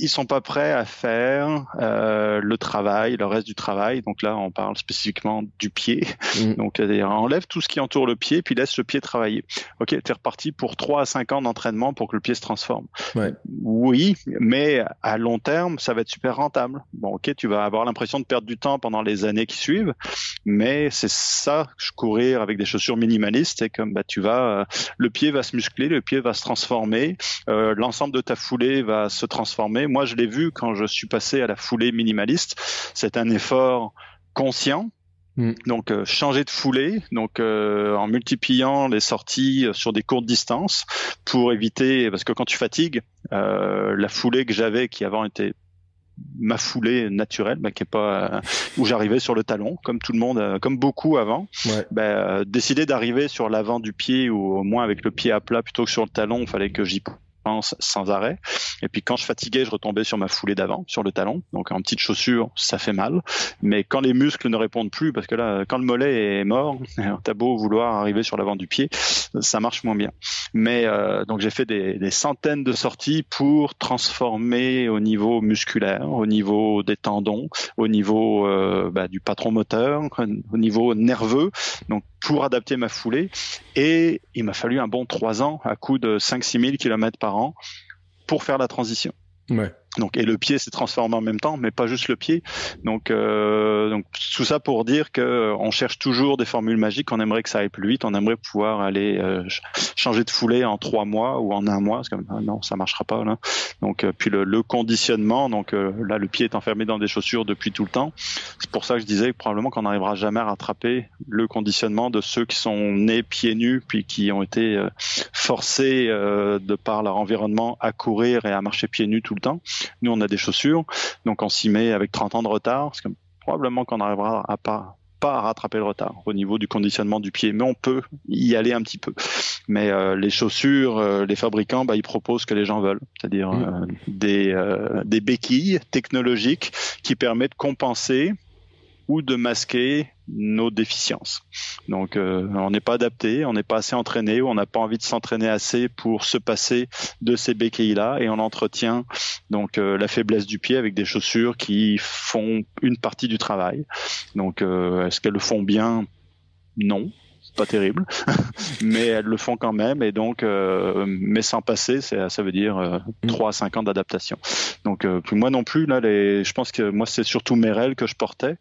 ils sont pas prêts à faire euh, le travail, le reste du travail. Donc là, on parle spécifiquement du pied. Mm. Donc enlève tout ce qui entoure le pied, puis laisse le pied travailler. Ok, tu es reparti pour 3 à 5 ans d'entraînement pour que le pied se transforme. Ouais. Oui, mais à long terme, ça va être super rentable. Bon, ok, tu vas avoir l'impression de perdre du temps pendant les années qui suivent, mais c'est ça, courir avec des chaussures minimalistes, c'est comme bah tu vas, euh, le pied va se muscler, le pied va se transformer, euh, l'ensemble de ta foulée va se transformer moi, je l'ai vu quand je suis passé à la foulée minimaliste. C'est un effort conscient. Mm. Donc euh, changer de foulée, donc euh, en multipliant les sorties sur des courtes distances pour éviter, parce que quand tu fatigues, euh, la foulée que j'avais qui avant était ma foulée naturelle, bah, qui est pas où j'arrivais sur le talon, comme tout le monde, comme beaucoup avant. Bah, décider d'arriver sur l'avant du pied ou au moins avec le pied à plat plutôt que sur le talon, il fallait que j'y sans arrêt. Et puis quand je fatiguais, je retombais sur ma foulée d'avant, sur le talon. Donc en petite chaussure, ça fait mal. Mais quand les muscles ne répondent plus, parce que là, quand le mollet est mort, t'as beau vouloir arriver sur l'avant du pied, ça marche moins bien. Mais euh, donc j'ai fait des, centaines de sorties pour transformer au niveau musculaire, au niveau des tendons, au niveau euh, bah, du patron moteur, au niveau nerveux. Pour adapter ma foulée. Et il m'a fallu un bon trois ans à coup de 5-6 000 km par an pour faire la transition. Ouais. Donc et le pied s'est transformé en même temps, mais pas juste le pied. Donc euh, donc tout ça pour dire que euh, on cherche toujours des formules magiques. On aimerait que ça aille plus vite. On aimerait pouvoir aller euh, changer de foulée en trois mois ou en un mois. Parce que ah non, ça marchera pas là. Donc euh, puis le, le, conditionnement. Donc là, le pied est enfermé dans des chaussures depuis tout le temps. C'est pour ça que je disais que probablement qu'on n'arrivera jamais à rattraper le conditionnement de ceux qui sont nés pieds nus puis qui ont été forcés de par leur environnement à courir et à marcher pieds nus tout le temps. Nous, on a des chaussures, donc on s'y met avec 30 ans de retard, parce que probablement qu'on n'arrivera à pas pas à rattraper le retard au niveau du conditionnement du pied, mais on peut y aller un petit peu. Mais euh, les chaussures, euh, les fabricants, bah, ils proposent ce que les gens veulent, c'est-à-dire mmh. euh, des, des béquilles technologiques qui permettent de compenser ou de masquer nos déficiences. Donc euh, on n'est pas adapté, on n'est pas assez entraîné, ou on n'a pas envie de s'entraîner assez pour se passer de ces béquilles-là, et on entretient donc euh, la faiblesse du pied avec des chaussures qui font une partie du travail. Donc euh, est-ce qu'elles le font bien? Non, pas terrible, mais elles le font quand même et donc mais sans passer, ça veut dire 3 à 5 ans d'adaptation. Donc moi non plus là, les, je pense que moi c'est surtout Merrell que je portais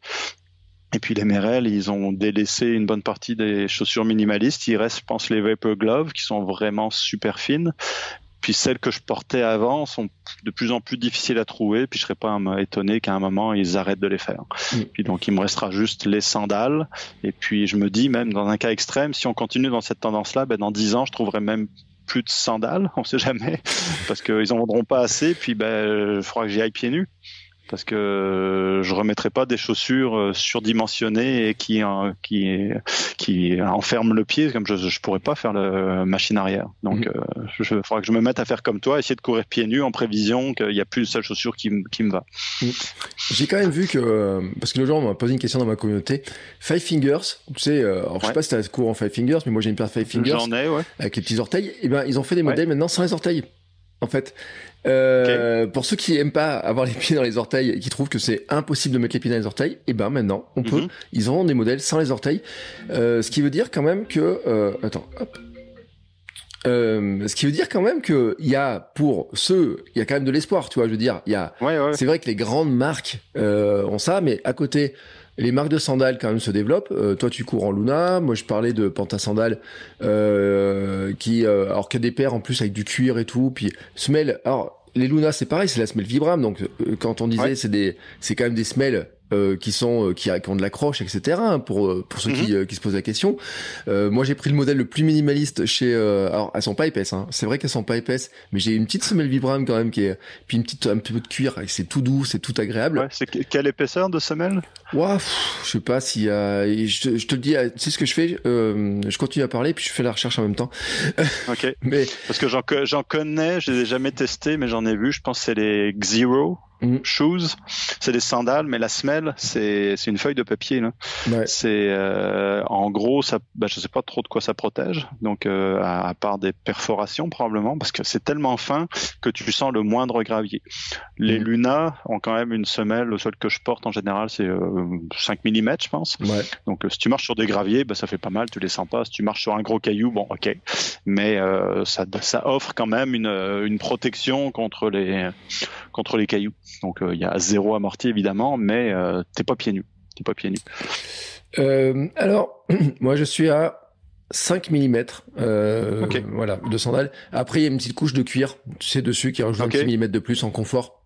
et puis les Merrell, ils ont délaissé une bonne partie des chaussures minimalistes. Il reste, je pense, les Vapor Gloves qui sont vraiment super fines. Puis celles que je portais avant sont de plus en plus difficiles à trouver. Puis je serais pas étonné qu'à un moment ils arrêtent de les faire. Mm. Puis donc il me restera juste les sandales. Et puis je me dis même dans un cas extrême, si on continue dans cette tendance-là, ben dans dix ans je trouverai même plus de sandales. On sait jamais parce qu'ils en vendront pas assez. Puis ben il faudra que j'y aille pieds nus parce que je remettrai pas des chaussures euh, surdimensionnées et qui qui qui enferment le pied comme je je pourrais pas faire la machine arrière. Donc il mhm. euh, je faudra que je me mette à faire comme toi, essayer de courir pieds nus en prévision qu'il y a plus de seule chaussure qui, qui me va. Mhm. J'ai quand même vu que parce que le jour on m'a posé une question dans ma communauté, Five Fingers, tu sais, euh, alors je sais pas si tu as cours en Five Fingers, mais moi j'ai une paire de Five Fingers. J'en ai, ouais. Avec les petits orteils. Et eh ben ils ont fait des modèles maintenant sans les orteils en fait. Euh, Pour ceux qui aiment pas avoir les pieds dans les orteils et qui trouvent que c'est impossible de mettre les pieds dans les orteils, et eh ben maintenant on peut. Mhm. Ils ont des modèles sans les orteils, euh, ce qui veut dire quand même que euh, attends, hop. Euh, ce qui veut dire quand même que il y a pour ceux, il y a quand même de l'espoir, tu vois. Je veux dire, il y a. Ouais, ouais. C'est vrai que les grandes marques euh, ont ça, mais à côté, les marques de sandales quand même se développent. Euh, toi, tu cours en Luna. Moi, je parlais de Panta Sandales, euh, qui, euh, alors qu'il y a des paires en plus avec du cuir et tout. Puis semelle. Alors, les Luna, c'est pareil, c'est la semelle Vibram. Donc, quand on disait, c'est des, c'est quand même des semelles euh, qui sont qui, ont de l'accroche, etc. Hein, pour pour ceux qui, mhm. qui se posent la question. moi, j'ai pris le modèle le plus minimaliste chez. alors, elles sont pas épaisses. Hein. C'est vrai qu'elles sont pas épaisses, mais j'ai une petite semelle Vibram quand même qui est puis une petite un petit peu de cuir. C'est tout doux, c'est tout agréable. Ouais, c'est quelle épaisseur de semelle? Ouah, je sais pas si je, je, te le dis. Tu sais ce que je fais Je continue à parler puis je fais la recherche en même temps. ok. mais parce que j'en connais, je les ai jamais testés, mais j'en ai vu. Je pense c'est les Xero Mm. Shoes, c'est des sandales, mais la semelle, c'est une feuille de papier. C'est euh, en gros, ça, bah, je sais pas trop de quoi ça protège. Donc, euh, à, part des perforations probablement, parce que c'est tellement fin que tu sens le moindre gravier. Les mm. Luna ont quand même une semelle. Le seul que je porte en général, c'est 5 euh, mm, je pense. Donc, si tu marches sur des graviers, bah, ça fait pas mal. Tu les sens pas. Si tu marches sur un gros caillou, bon, ok. Mais ça, ça offre quand même une, une protection contre les contre les cailloux. Donc euh, il y a zéro amorti évidemment, mais euh, t'es pas pieds nus. T'es pas pieds nus. Euh, alors, moi je suis à 5 mm voilà, de sandales. Après, il y a une petite couche de cuir, tu sais, dessus qui rajoute un petit millimètre de plus en confort.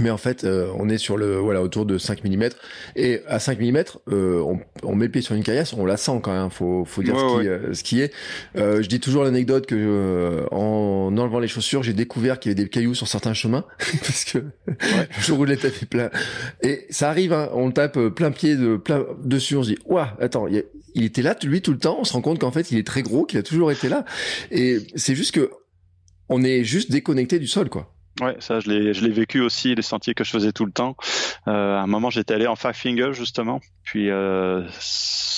Mais en fait, euh, on est sur le voilà autour de 5 mm et à 5 mm, euh, on, on, met le pied sur une caillasse, on la sent quand même. Faut faut dire ce, qui, euh, ce, qui, est. je dis toujours l'anecdote que en enlevant les chaussures, j'ai découvert qu'il y avait des cailloux sur certains chemins parce que le jour où les tapis plein et ça arrive, hein, on tape plein pied de plein dessus, on se dit ouah attends, il, il était là lui tout le temps. On se rend compte qu'en fait il est très gros, qu'il a toujours été là et c'est juste que on est juste déconnecté du sol quoi. Ouais, ça je l'ai je l'ai vécu aussi les sentiers que je faisais tout le temps. Euh, à un moment j'étais allé en Five Fingers justement, puis euh,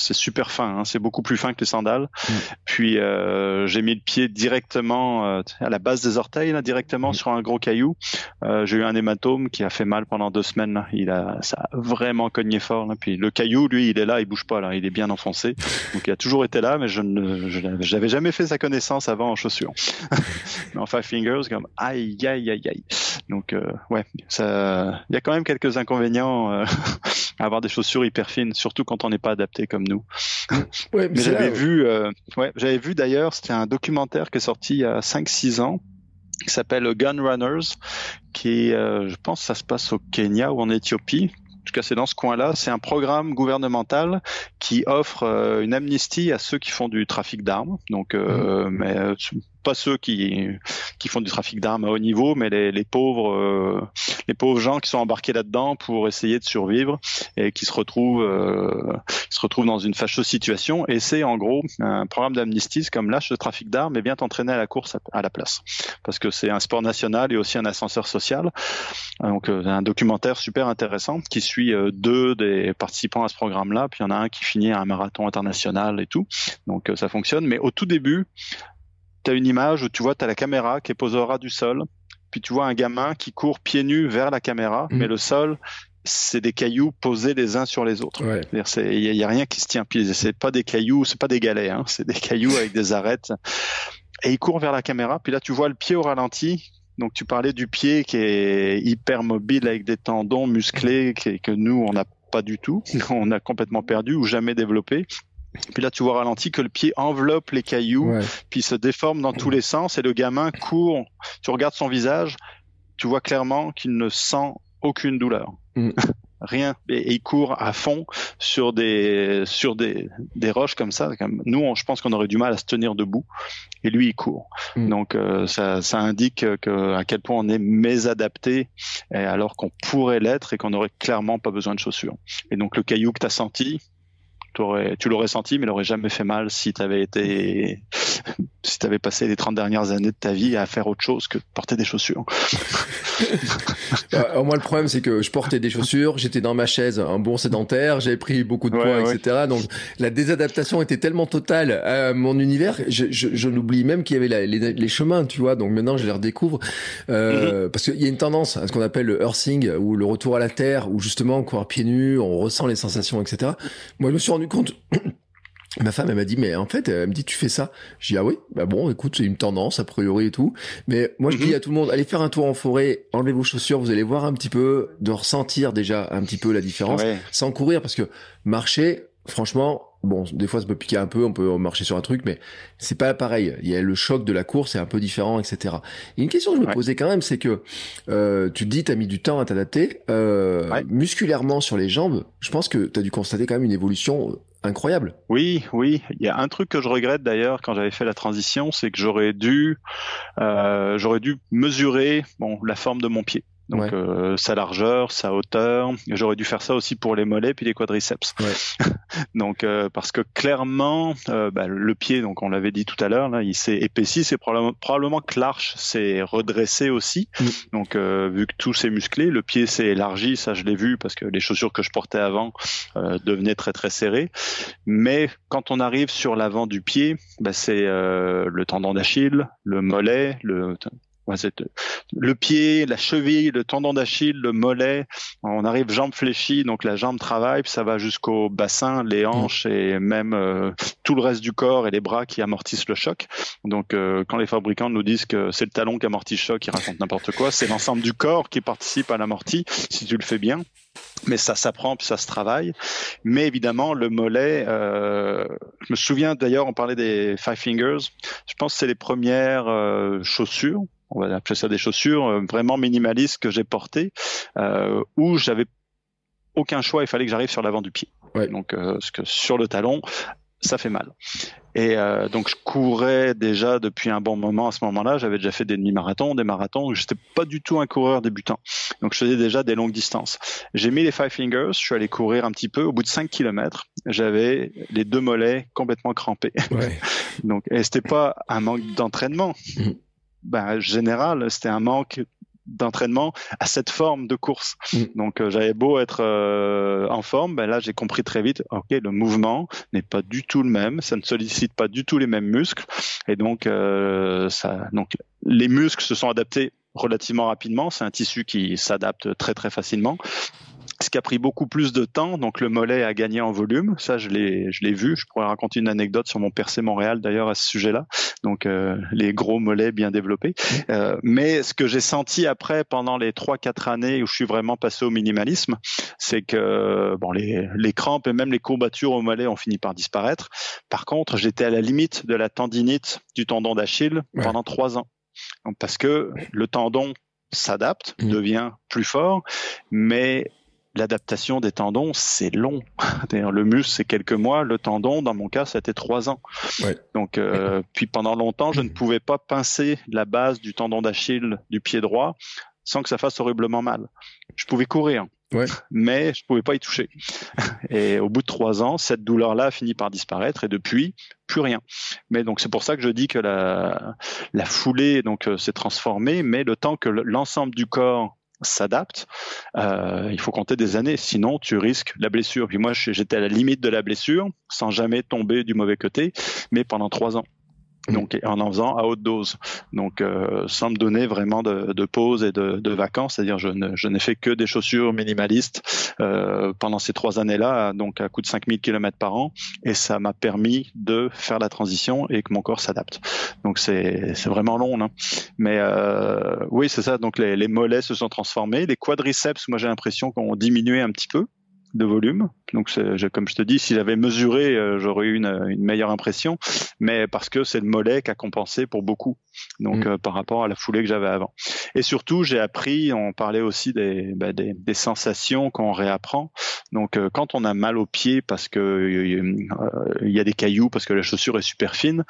c'est super fin, hein, c'est beaucoup plus fin que les sandales. Mm. Puis euh, j'ai mis le pied directement euh, à la base des orteils là, directement mm. sur un gros caillou. Euh, j'ai eu un hématome qui a fait mal pendant deux semaines. Là. Il a ça a vraiment cogné fort. Là. Puis le caillou lui il est là, il bouge pas là, il est bien enfoncé. Donc il a toujours été là, mais je ne j'avais jamais fait sa connaissance avant en chaussures. mais en Five Fingers comme aïe aïe aïe donc euh, ouais, ça, il y a quand même quelques inconvénients euh, à avoir des chaussures hyper fines, surtout quand on n'est pas adapté comme nous. mais, j'avais vu, euh, ouais, j'avais vu d'ailleurs, c'était un documentaire qui est sorti il y a 5-6 ans qui s'appelle Gun Runners, qui, je pense, ça se passe au Kenya ou en Éthiopie tout cas c'est dans ce coin-là, c'est un programme gouvernemental qui offre une amnistie à ceux qui font du trafic d'armes. Donc, mmh. mais pas ceux qui qui font du trafic d'armes à haut niveau, mais les, les pauvres euh, les pauvres gens qui sont embarqués là-dedans pour essayer de survivre et qui se retrouvent euh, se retrouvent dans une fâcheuse situation. Et c'est en gros un programme d'amnistie comme lâche le trafic d'armes et vient t'entraîner à la course à, la place, parce que c'est un sport national et aussi un ascenseur social. Donc euh, un documentaire super intéressant qui suit deux des participants à ce programme-là, puis il y en a un qui finit un marathon international et tout. Donc ça fonctionne. Mais au tout début, tu as une image où tu vois, tu as la caméra qui est posée au ras du sol, puis tu vois un gamin qui court pieds nus vers la caméra, mhm. mais le sol, c'est des cailloux posés les uns sur les autres. Il y, a rien qui se tient. Puis c'est pas des cailloux, c'est pas des galets, hein, c'est des cailloux avec des arêtes. Et il court vers la caméra. Puis là, tu vois le pied au ralenti. Donc tu parlais du pied qui est hyper mobile avec des tendons musclés que nous on n'a pas du tout, on a complètement perdu ou jamais développé. Puis là, tu vois ralenti que le pied enveloppe les cailloux, puis se déforme dans tous les sens, et le gamin court. Tu regardes son visage, tu vois clairement qu'il ne sent aucune douleur. Mm. Rien. Et, il court à fond sur des sur des, des roches comme ça. Nous, on, je pense qu'on aurait du mal à se tenir debout, et lui, il court. Mm. Donc euh, ça, ça indique que à quel point on est mésadapté, alors qu'on pourrait l'être et qu'on aurait clairement pas besoin de chaussures. Et donc le caillou que tu as senti, tu l'aurais senti, mais il n'aurait jamais fait mal si tu avais été, si tu avais passé les 30 dernières années de ta vie à faire autre chose que porter des chaussures. Euh, moi, le problème, c'est que je portais des chaussures, j'étais dans ma chaise, un bon sédentaire, j'avais pris beaucoup de poids, etc. Donc, la désadaptation était tellement totale à mon univers, je, je, je l'oublie même qu'il y avait les, les, chemins, tu vois. Donc maintenant, je les redécouvre euh, mm-hmm. parce qu'il y a une tendance à ce qu'on appelle le earthing ou le retour à la terre, où justement, courir pieds nus, on ressent les sensations, etc. Moi, je me suis rendu compte. Ma femme, elle m'a dit, mais en fait, elle me dit, tu fais ça. Je dis, ah oui, bah bon, écoute, c'est une tendance, a priori et tout. Mais moi, je dis mhm. à tout le monde, allez faire un tour en forêt, enlevez vos chaussures, vous allez voir un petit peu, de ressentir déjà un petit peu la différence, sans courir, parce que marcher, franchement, bon, des fois ça peut piquer un peu, on peut marcher sur un truc, mais c'est pas pareil. Il y a le choc de la course, c'est un peu différent, etc. Et une question que je me posais quand même, c'est que euh, tu te dis, t'as mis du temps à t'adapter. Euh, Musculairement sur les jambes, je pense que tu as dû constater quand même une évolution incroyable. Oui, oui. Il y a un truc que je regrette d'ailleurs quand j'avais fait la transition, c'est que j'aurais dû, euh, j'aurais dû mesurer bon la forme de mon pied. Donc euh, sa largeur, sa hauteur. J'aurais dû faire ça aussi pour les mollets puis les quadriceps. Ouais. donc euh, parce que clairement, euh, bah, le pied, donc on l'avait dit tout à l'heure, là, il s'est épaissi. C'est probablement, probablement que l'arche s'est redressée aussi. Mm. Donc vu que tout s'est musclé, le pied s'est élargi. Ça, je l'ai vu parce que les chaussures que je portais avant devenaient très très serrées. Mais quand on arrive sur l'avant du pied, bah, c'est le tendon d'Achille, le mollet, le le pied, la cheville, le tendon d'Achille, le mollet. On arrive jambe fléchie, donc la jambe travaille, puis ça va jusqu'au bassin, les mm. hanches et même euh, tout le reste du corps et les bras qui amortissent le choc. Donc euh, quand les fabricants nous disent que c'est le talon qui amortit le choc, ils racontent n'importe quoi. C'est l'ensemble du corps qui participe à l'amorti si tu le fais bien mais ça s'apprend puis ça se travaille. Mais évidemment, le mollet, euh, je me souviens d'ailleurs, on parlait des Five Fingers. Je pense que c'est les premières chaussures on va appeler ça des chaussures euh, vraiment minimalistes que j'ai portées, euh, où j'avais aucun choix, il fallait que j'arrive sur l'avant du pied. Donc, euh, parce que sur le talon, ça fait mal. Et euh, donc je courais déjà depuis un bon moment à ce moment-là. J'avais déjà fait des demi-marathons, des marathons. J'étais pas du tout un coureur débutant. Donc je faisais déjà des longues distances. J'ai mis les five fingers. Je suis allé courir un petit peu. Au bout de 5 km, j'avais les deux mollets complètement crampés. Ouais. donc et c'était pas un manque d'entraînement. Ben, général, c'était un manque d'entraînement à cette forme de course. Mm. Donc euh, j'avais beau être euh, en forme, ben là j'ai compris très vite, ok, le mouvement n'est pas du tout le même, ça ne sollicite pas du tout les mêmes muscles, et donc euh, ça, donc les muscles se sont adaptés relativement rapidement. C'est un tissu qui s'adapte très très facilement ce qui a pris beaucoup plus de temps. Donc le mollet a gagné en volume, ça je l'ai je l'ai vu. Je pourrais raconter une anecdote sur mon percé Montréal d'ailleurs à ce sujet-là. Donc euh, les gros mollets bien développés. Euh, mais ce que j'ai senti après pendant les trois quatre années où je suis vraiment passé au minimalisme, c'est que bon les les crampes et même les courbatures au mollet ont fini par disparaître. Par contre, j'étais à la limite de la tendinite du tendon d'Achille pendant trois ans. parce que le tendon s'adapte, mmh. devient plus fort, mais l'adaptation des tendons, c'est long. le muscle, c'est quelques mois. Le tendon, dans mon cas, c'était trois ans. Donc, euh, puis pendant longtemps, je ne pouvais pas pincer la base du tendon d'Achille du pied droit sans que ça fasse horriblement mal. Je pouvais courir, mais je pouvais pas y toucher. Et au bout de trois ans, cette douleur-là a fini par disparaître et depuis, plus rien. Mais donc c'est pour ça que je dis que la, la foulée donc euh, s'est transformée, mais le temps que l'ensemble du corps s'adapte, euh, il faut compter des années, sinon tu risques la blessure. Puis moi, j'étais à la limite de la blessure, sans jamais tomber du mauvais côté, mais pendant trois ans. Mm. donc en en faisant à haute dose. Donc euh, sans me donner vraiment de, pause et de, vacances, c'est-à-dire je, ne, je n'ai fait que des chaussures minimalistes euh, pendant ces trois années-là, donc à coût de 5000 km par an, et ça m'a permis de faire la transition et que mon corps s'adapte. Donc c'est, c'est vraiment long, hein. mais euh, oui c'est ça. Donc les, les mollets se sont transformés, les quadriceps, moi j'ai l'impression qu'on diminué un petit peu de volume. Donc, comme je te dis, si j'avais mesuré, euh, j'aurais eu une, meilleure impression. Mais parce que c'est le mollet qui a compensé pour beaucoup. Donc, mm. euh, par rapport à la foulée que j'avais avant. Et surtout, j'ai appris. On parlait aussi des, bah, des, sensations qu'on réapprend. Donc, euh, quand on a mal au pied parce que il y a des cailloux, parce que la chaussure est super fine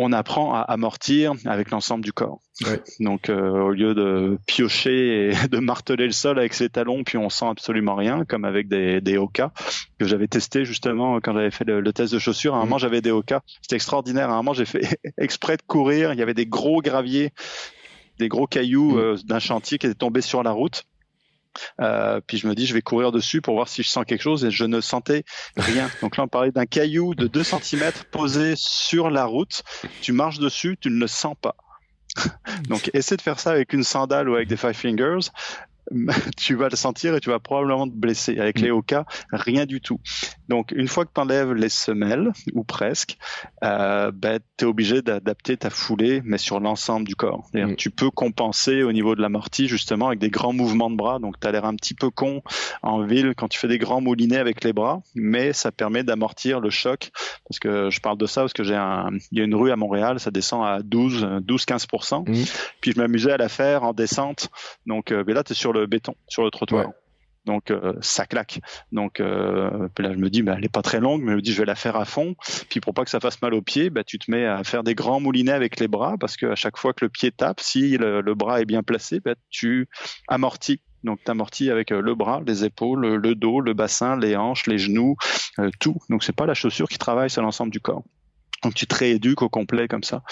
on apprend à amortir avec l'ensemble du corps. Donc euh, au lieu de piocher et de marteler le sol avec ses talons, puis on sent absolument rien, comme avec des, des Oka que j'avais testé justement quand j'avais fait le, test de chaussures. À un mhm. moment j'avais des Oka, c'était extraordinaire. À un moment j'ai fait exprès de courir, il y avait des gros graviers, des gros cailloux mhm. euh, d'un chantier qui étaient tombés sur la route. Euh, puis je me dis, je vais courir dessus pour voir si je sens quelque chose et je ne sentais rien. Donc là, on parlait d'un caillou de 2 cm posé sur la route. Tu marches dessus, tu ne le sens pas. Donc essaie de faire ça avec une sandale ou avec des five fingers. tu vas le sentir et tu vas probablement te blesser. Avec mm. les Oka, rien du tout. Donc, une fois que tu enlèves les semelles, ou presque, euh, ben, tu es obligé d'adapter ta foulée, mais sur l'ensemble du corps. Mm. Tu peux compenser au niveau de l'amorti, justement, avec des grands mouvements de bras. Donc, tu as l'air un petit peu con en ville quand tu fais des grands moulinets avec les bras, mais ça permet d'amortir le choc. Parce que je parle de ça parce que j'ai un, il y a une rue à Montréal, ça descend à 12, 12-15%. Mm. Puis je m'amusais à la faire en descente. Donc, euh, mais là, tu es sur le béton, sur le trottoir. Donc euh, ça claque. Donc euh, là je me dis bah, elle est pas très longue, mais je vais la faire à fond. Puis pour pas que ça fasse mal aux pieds, bah, tu te mets à faire des grands moulinets avec les bras parce qu'à chaque fois que le pied tape, si le, bras est bien placé, bah, tu amortis. Donc tu amortis avec euh, le bras, les épaules, le dos, le bassin, les hanches, les genoux, tout. Donc c'est pas la chaussure qui travaille, c'est l'ensemble du corps. Donc tu te rééduques au complet comme ça.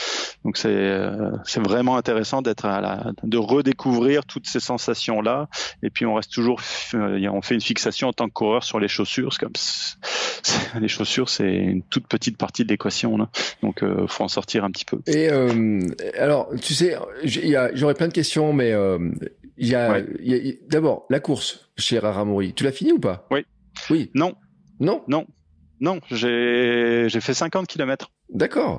Donc c'est euh, c'est vraiment intéressant d'être à la de redécouvrir toutes ces sensations là. Et puis on reste toujours euh, on fait une fixation en tant que coureur sur les chaussures. Comme les chaussures c'est une toute petite partie de l'équation là. Donc euh, faut en sortir un petit peu. Et euh, alors tu sais j'aurais plein de questions mais il y a, d'abord la course chez Raramori. Tu l'as fini ou pas? Oui. Oui. Non. Non? Non. Non, j'ai fait 50 kilomètres. D'accord.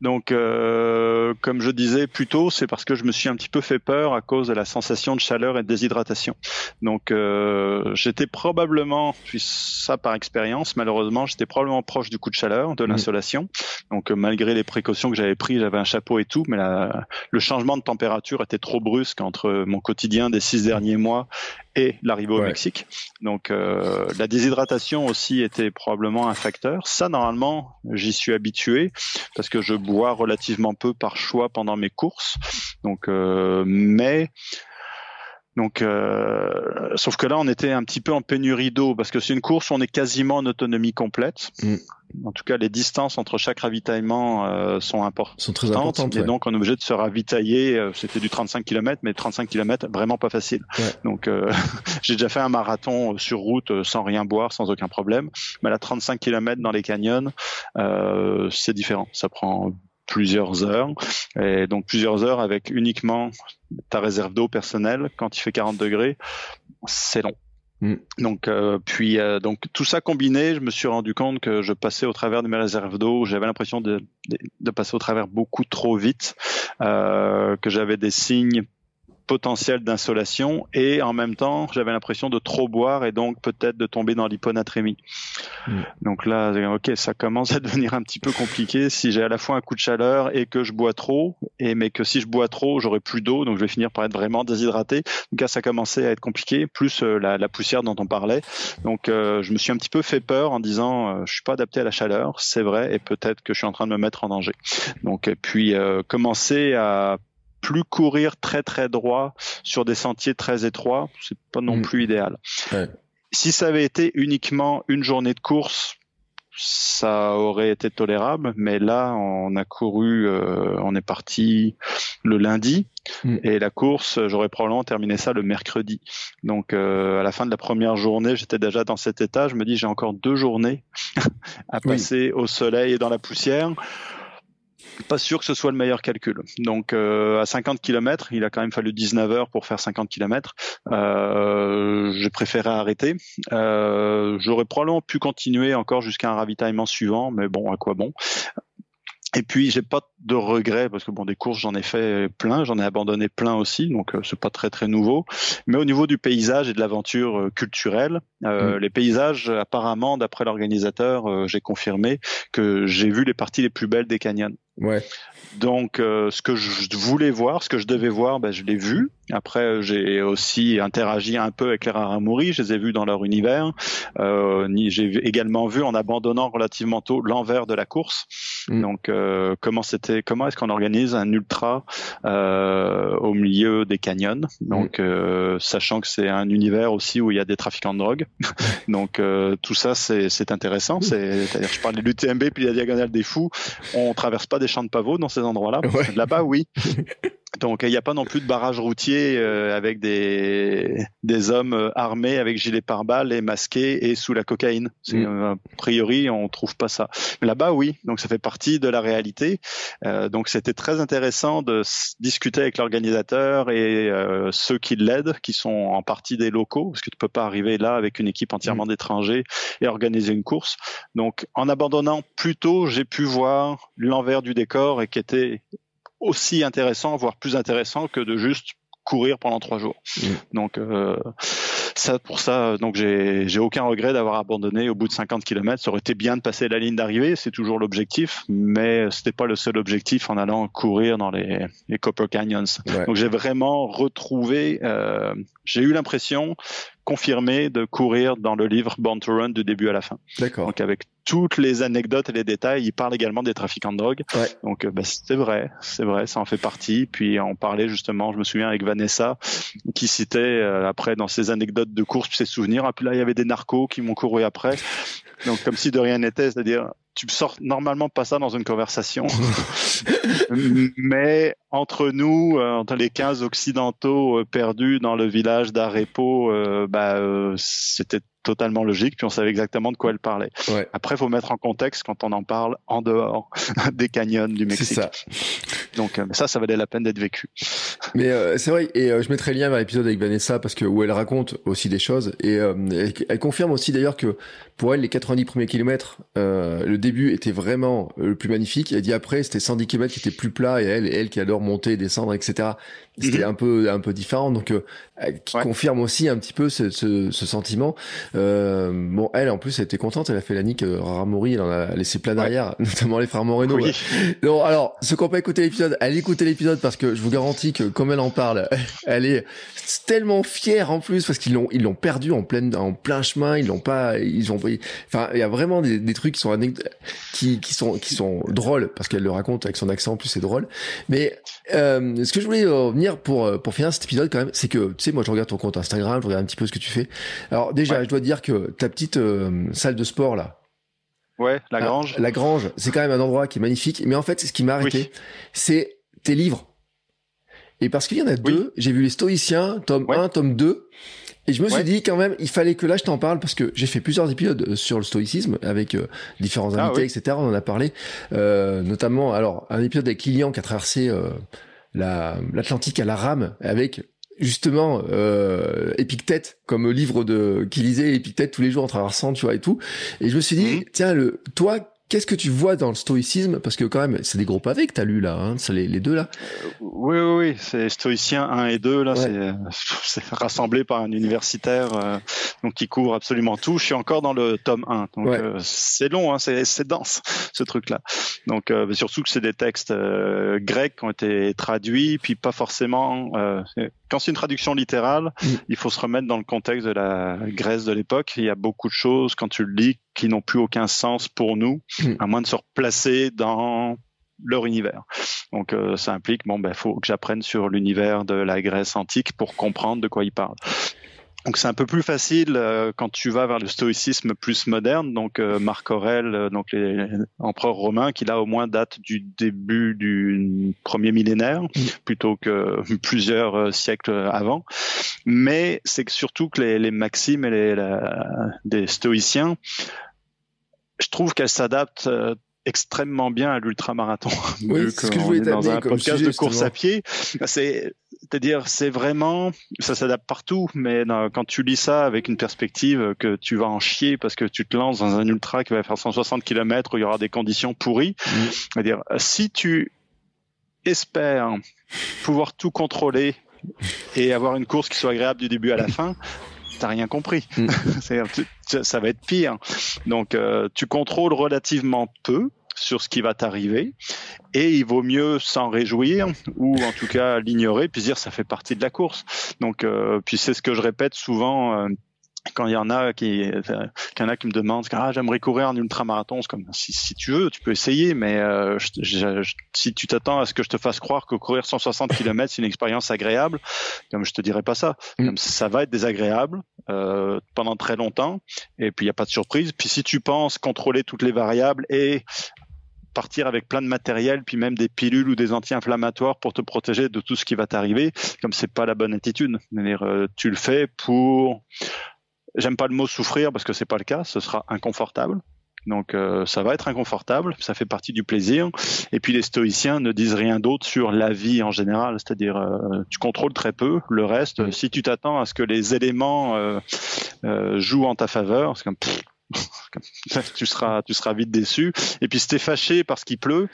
Donc, euh, comme je disais plus tôt, c'est parce que je me suis un petit peu fait peur à cause de la sensation de chaleur et de déshydratation. Donc, euh, j'étais probablement, puis ça par expérience, malheureusement, j'étais probablement proche du coup de chaleur, de mmh. l'insolation. Donc, malgré les précautions que j'avais prises, j'avais un chapeau et tout, mais la, le changement de température était trop brusque entre mon quotidien des six derniers mois et l'arrivée au Mexique. Donc, euh, la déshydratation aussi était probablement un facteur. Ça, normalement, j'y suis habitué parce que je bois relativement peu par choix pendant mes courses. Donc, euh, mais donc, euh, sauf que là, on était un petit peu en pénurie d'eau parce que c'est une course où on est quasiment en autonomie complète. Mm. En tout cas, les distances entre chaque ravitaillement euh, sont importantes. Sont très importantes. Et donc, on est obligé de se ravitailler. Euh, c'était du 35 km, mais 35 km, vraiment pas facile. Donc, j'ai déjà fait un marathon sur route sans rien boire, sans aucun problème. Mais là, 35 km dans les canyons, c'est différent. Ça prend plusieurs heures et donc plusieurs heures avec uniquement ta réserve d'eau personnelle quand il fait 40 degrés c'est long mm. Donc euh, puis euh, donc tout ça combiné, je me suis rendu compte que je passais au travers de mes réserves d'eau. J'avais l'impression de, de, passer au travers beaucoup trop vite, euh, que j'avais des signes potentiel d'insolation et en même temps j'avais l'impression de trop boire et donc peut-être de tomber dans l'hyponatrémie. Mm. Donc là, ok, ça commence à devenir un petit peu compliqué si j'ai à la fois un coup de chaleur et que je bois trop, et mais que si je bois trop, j'aurai plus d'eau, donc je vais finir par être vraiment déshydraté. Donc là, ça commençait à être compliqué, plus euh, la, la, poussière dont on parlait. Donc euh, je me suis un petit peu fait peur en disant, euh, je suis pas adapté à la chaleur, c'est vrai, et peut-être que je suis en train de me mettre en danger. Donc et puis commencer à plus courir très très droit sur des sentiers très étroits, c'est pas non mm. plus idéal. Si ça avait été uniquement une journée de course, ça aurait été tolérable, mais là on a couru, euh, on est parti le lundi mm. et la course, j'aurais probablement terminé ça le mercredi. Donc euh, à la fin de la première journée, j'étais déjà dans cet état. Je me dis j'ai encore deux journées à passer au soleil et dans la poussière pas sûr que ce soit le meilleur calcul. Donc euh, à 50 km, il a quand même fallu 19 heures pour faire 50 km. Euh, j'ai préféré arrêter. Euh, J'aurais probablement pu continuer encore jusqu'à un ravitaillement suivant, mais bon, à quoi bon? Et puis j'ai pas de regrets parce que bon des courses j'en ai fait plein, j'en ai abandonné plein aussi, donc euh, c'est pas très très nouveau. Mais au niveau du paysage et de l'aventure euh, culturelle, euh, mm. les paysages apparemment d'après l'organisateur, j'ai confirmé que j'ai vu les parties les plus belles des canyons. Ouais. Donc, euh, ce que je voulais voir, ce que je devais voir, ben, je l'ai vu. Après, j'ai aussi interagi un peu avec les Raramuri. Je les ai vus dans leur univers. Euh, j'ai également vu, en abandonnant relativement tôt, l'envers de la course. Mm. Donc, euh, comment c'était, comment est-ce qu'on organise un ultra euh, au milieu des canyons? Donc, mm. euh, sachant que c'est un univers aussi où il y a des trafiquants de drogue. Donc, tout ça, c'est intéressant. C'est-à-dire, je parlais de l'UTMB puis la diagonale des fous. On traverse pas des champs de pavots dans ces endroits-là. Là-bas, oui. Donc il n'y a pas non plus de barrage routier euh, avec des, des hommes euh, armés avec gilet pare-balles et masqués et sous la cocaïne. C'est, mm. A priori, on trouve pas ça. Mais là-bas, oui. Donc ça fait partie de la réalité. Euh, donc c'était très intéressant de discuter avec l'organisateur et ceux qui l'aident, qui sont en partie des locaux, parce que tu peux pas arriver là avec une équipe entièrement mm. d'étrangers et organiser une course. Donc en abandonnant plus tôt, j'ai pu voir l'envers du décor et qui était aussi intéressant, voire plus intéressant que de juste courir pendant trois jours. Mm. Donc euh, ça pour ça, donc j'ai j'ai aucun regret d'avoir abandonné au bout de 50 km. Ça aurait été bien de passer la ligne d'arrivée, c'est toujours l'objectif, mais c'était pas le seul objectif en allant courir dans les, les Copper Canyons. Donc j'ai vraiment retrouvé, euh, j'ai eu l'impression confirmé de courir dans le livre Born to Run du début à la fin. D'accord. Donc avec toutes les anecdotes et les détails, il parle également des trafiquants de drogue. Ouais. Donc bah, c'est vrai, c'est vrai, ça en fait partie. Puis on parlait justement, je me souviens avec Vanessa, qui citait euh, après dans ses anecdotes de course, ses souvenirs. Et puis là, il y avait des narcos qui m'ont couru après. Donc comme si de rien n'était, c'est-à-dire tu sors normalement pas ça dans une conversation. Mais entre nous, euh, entre les 15 occidentaux euh, perdus dans le village d'Arepo, euh, bah, euh, c'était totalement logique, puis on savait exactement de quoi elle parlait. Ouais. Après, il faut mettre en contexte quand on en parle en dehors des canyons du Mexique. C'est ça. Donc euh, ça, ça valait la peine d'être vécu. Mais euh, c'est vrai, et euh, je mettrai le lien vers l'épisode avec Vanessa parce que où elle raconte aussi des choses et euh, elle, elle confirme aussi d'ailleurs que pour elle les 90 premiers kilomètres, euh, le début était vraiment le plus magnifique. Elle dit après c'était 110 kilomètres qui étaient plus plats et elle, elle qui adore monter, descendre, etc. C'était Mhm. un peu un peu différent, donc euh, qui Ouais. confirme aussi un petit peu ce, ce, ce sentiment. Euh, bon, elle en plus elle était contente, elle a fait la nique euh, Raramori, elle en a laissé plein derrière, notamment les frères Moreno. Oui. Non, alors, ceux qui n'ont pas écouté l'épisode, allez écouter l'épisode parce que je vous garantis que comme elle en parle, elle est tellement fière en plus parce qu'ils l'ont ils l'ont perdu en plein en plein chemin, ils l'ont pas ils ont enfin il y a vraiment des, des trucs qui sont qui qui sont qui sont drôles parce qu'elle le raconte avec son accent en plus c'est drôle. Mais euh, ce que je voulais euh, venir pour euh, pour finir cet épisode quand même, c'est que tu sais moi je regarde ton compte Instagram, je regarde un petit peu ce que tu fais. Alors déjà, Ouais. je dois te dire que ta petite euh, salle de sport là, Ouais, la ah, grange. La Grange, c'est quand même un endroit qui est magnifique. Mais en fait, ce qui m'a arrêté, Oui. c'est tes livres. Et parce qu'il y en a deux, j'ai vu les Stoïciens, tome Ouais. 1, tome 2. Et je me suis dit quand même, il fallait que là je t'en parle parce que j'ai fait plusieurs épisodes euh, sur le stoïcisme avec euh, différents Ah invités, oui. etc. On en a parlé, euh, notamment alors un épisode avec Lilian qui a traversé euh, la- l'Atlantique à la rame avec justement euh, Épictète comme livre de qui lisait Épictète tous les jours en traversant, tu vois et tout. Et je me suis dit Mhm. tiens le toi qu'est-ce que tu vois dans le stoïcisme? Parce que quand même c'est des gros pavés que t'as lu là, hein, les, les deux là. Oui, oui, oui, c'est Stoïcien 1 et 2, là, Ouais. c'est, euh, rassemblé par un universitaire euh, donc qui couvre absolument tout. Je suis encore dans le tome 1, donc Ouais. euh, c'est long, hein, c'est, c'est dense, ce truc-là. Donc euh, surtout que c'est des textes euh, grecs qui ont été traduits, puis pas forcément... Euh, quand c'est une traduction littérale, Mm. il faut se remettre dans le contexte de la Grèce de l'époque. Il y a beaucoup de choses, quand tu le lis, qui n'ont plus aucun sens pour nous, Mm. à moins de se replacer dans leur univers. Donc euh, ça implique bon ben faut que j'apprenne sur l'univers de la Grèce antique pour comprendre de quoi il parle. Donc c'est un peu plus facile euh, quand tu vas vers le stoïcisme plus moderne. Donc euh, Marc Aurèle, euh, donc les, les empereurs romains, qui là au moins date du début du premier millénaire plutôt que plusieurs siècles avant. Mais c'est surtout que les, les maximes et les, la- des stoïciens, je trouve qu'elles s'adaptent euh, extrêmement bien à l'ultramarathon. Oui, c'est ce que je voulais dans un podcast sujet, de course à pied. C'est, c'est-à-dire, c'est vraiment, ça s'adapte partout, mais quand tu lis ça avec une perspective que tu vas en chier parce que tu te lances dans un ultra qui va faire 160 km où il y aura des conditions pourries, Mm. c'est-à-dire, si tu espères pouvoir tout contrôler et avoir une course qui soit agréable du début à la fin, t'as rien compris. Mm. Tu- ça va être pire. Donc, euh, tu contrôles relativement peu sur ce qui va t'arriver et il vaut mieux s'en réjouir ou en tout cas l'ignorer puis dire ça fait partie de la course. Donc, euh, puis c'est ce que je répète souvent. euh, quand il y en a qui, euh, qu'il y en a qui me demandent ah j'aimerais courir un ultramarathon c'est comme si, si tu veux tu peux essayer mais euh, je- je- je- si tu t'attends à ce que je te fasse croire que courir 160 km c'est une expérience agréable comme je te dirais pas ça Mm. comme ça va être désagréable euh, pendant très longtemps et puis il y a pas de surprise puis si tu penses contrôler toutes les variables et partir avec plein de matériel, puis même des pilules ou des anti-inflammatoires pour te protéger de tout ce qui va t'arriver, comme c'est pas la bonne attitude. Euh, tu le fais pour, j'aime pas le mot souffrir parce que c'est pas le cas, ce sera inconfortable. Donc euh, ça va être inconfortable, ça fait partie du plaisir. Et puis les stoïciens ne disent rien d'autre sur la vie en général, c'est-à-dire euh, tu contrôles très peu le reste. Si tu t'attends à ce que les éléments jouent en ta faveur, c'est comme tu seras tu seras vite déçu et puis si t'es fâché parce qu'il pleut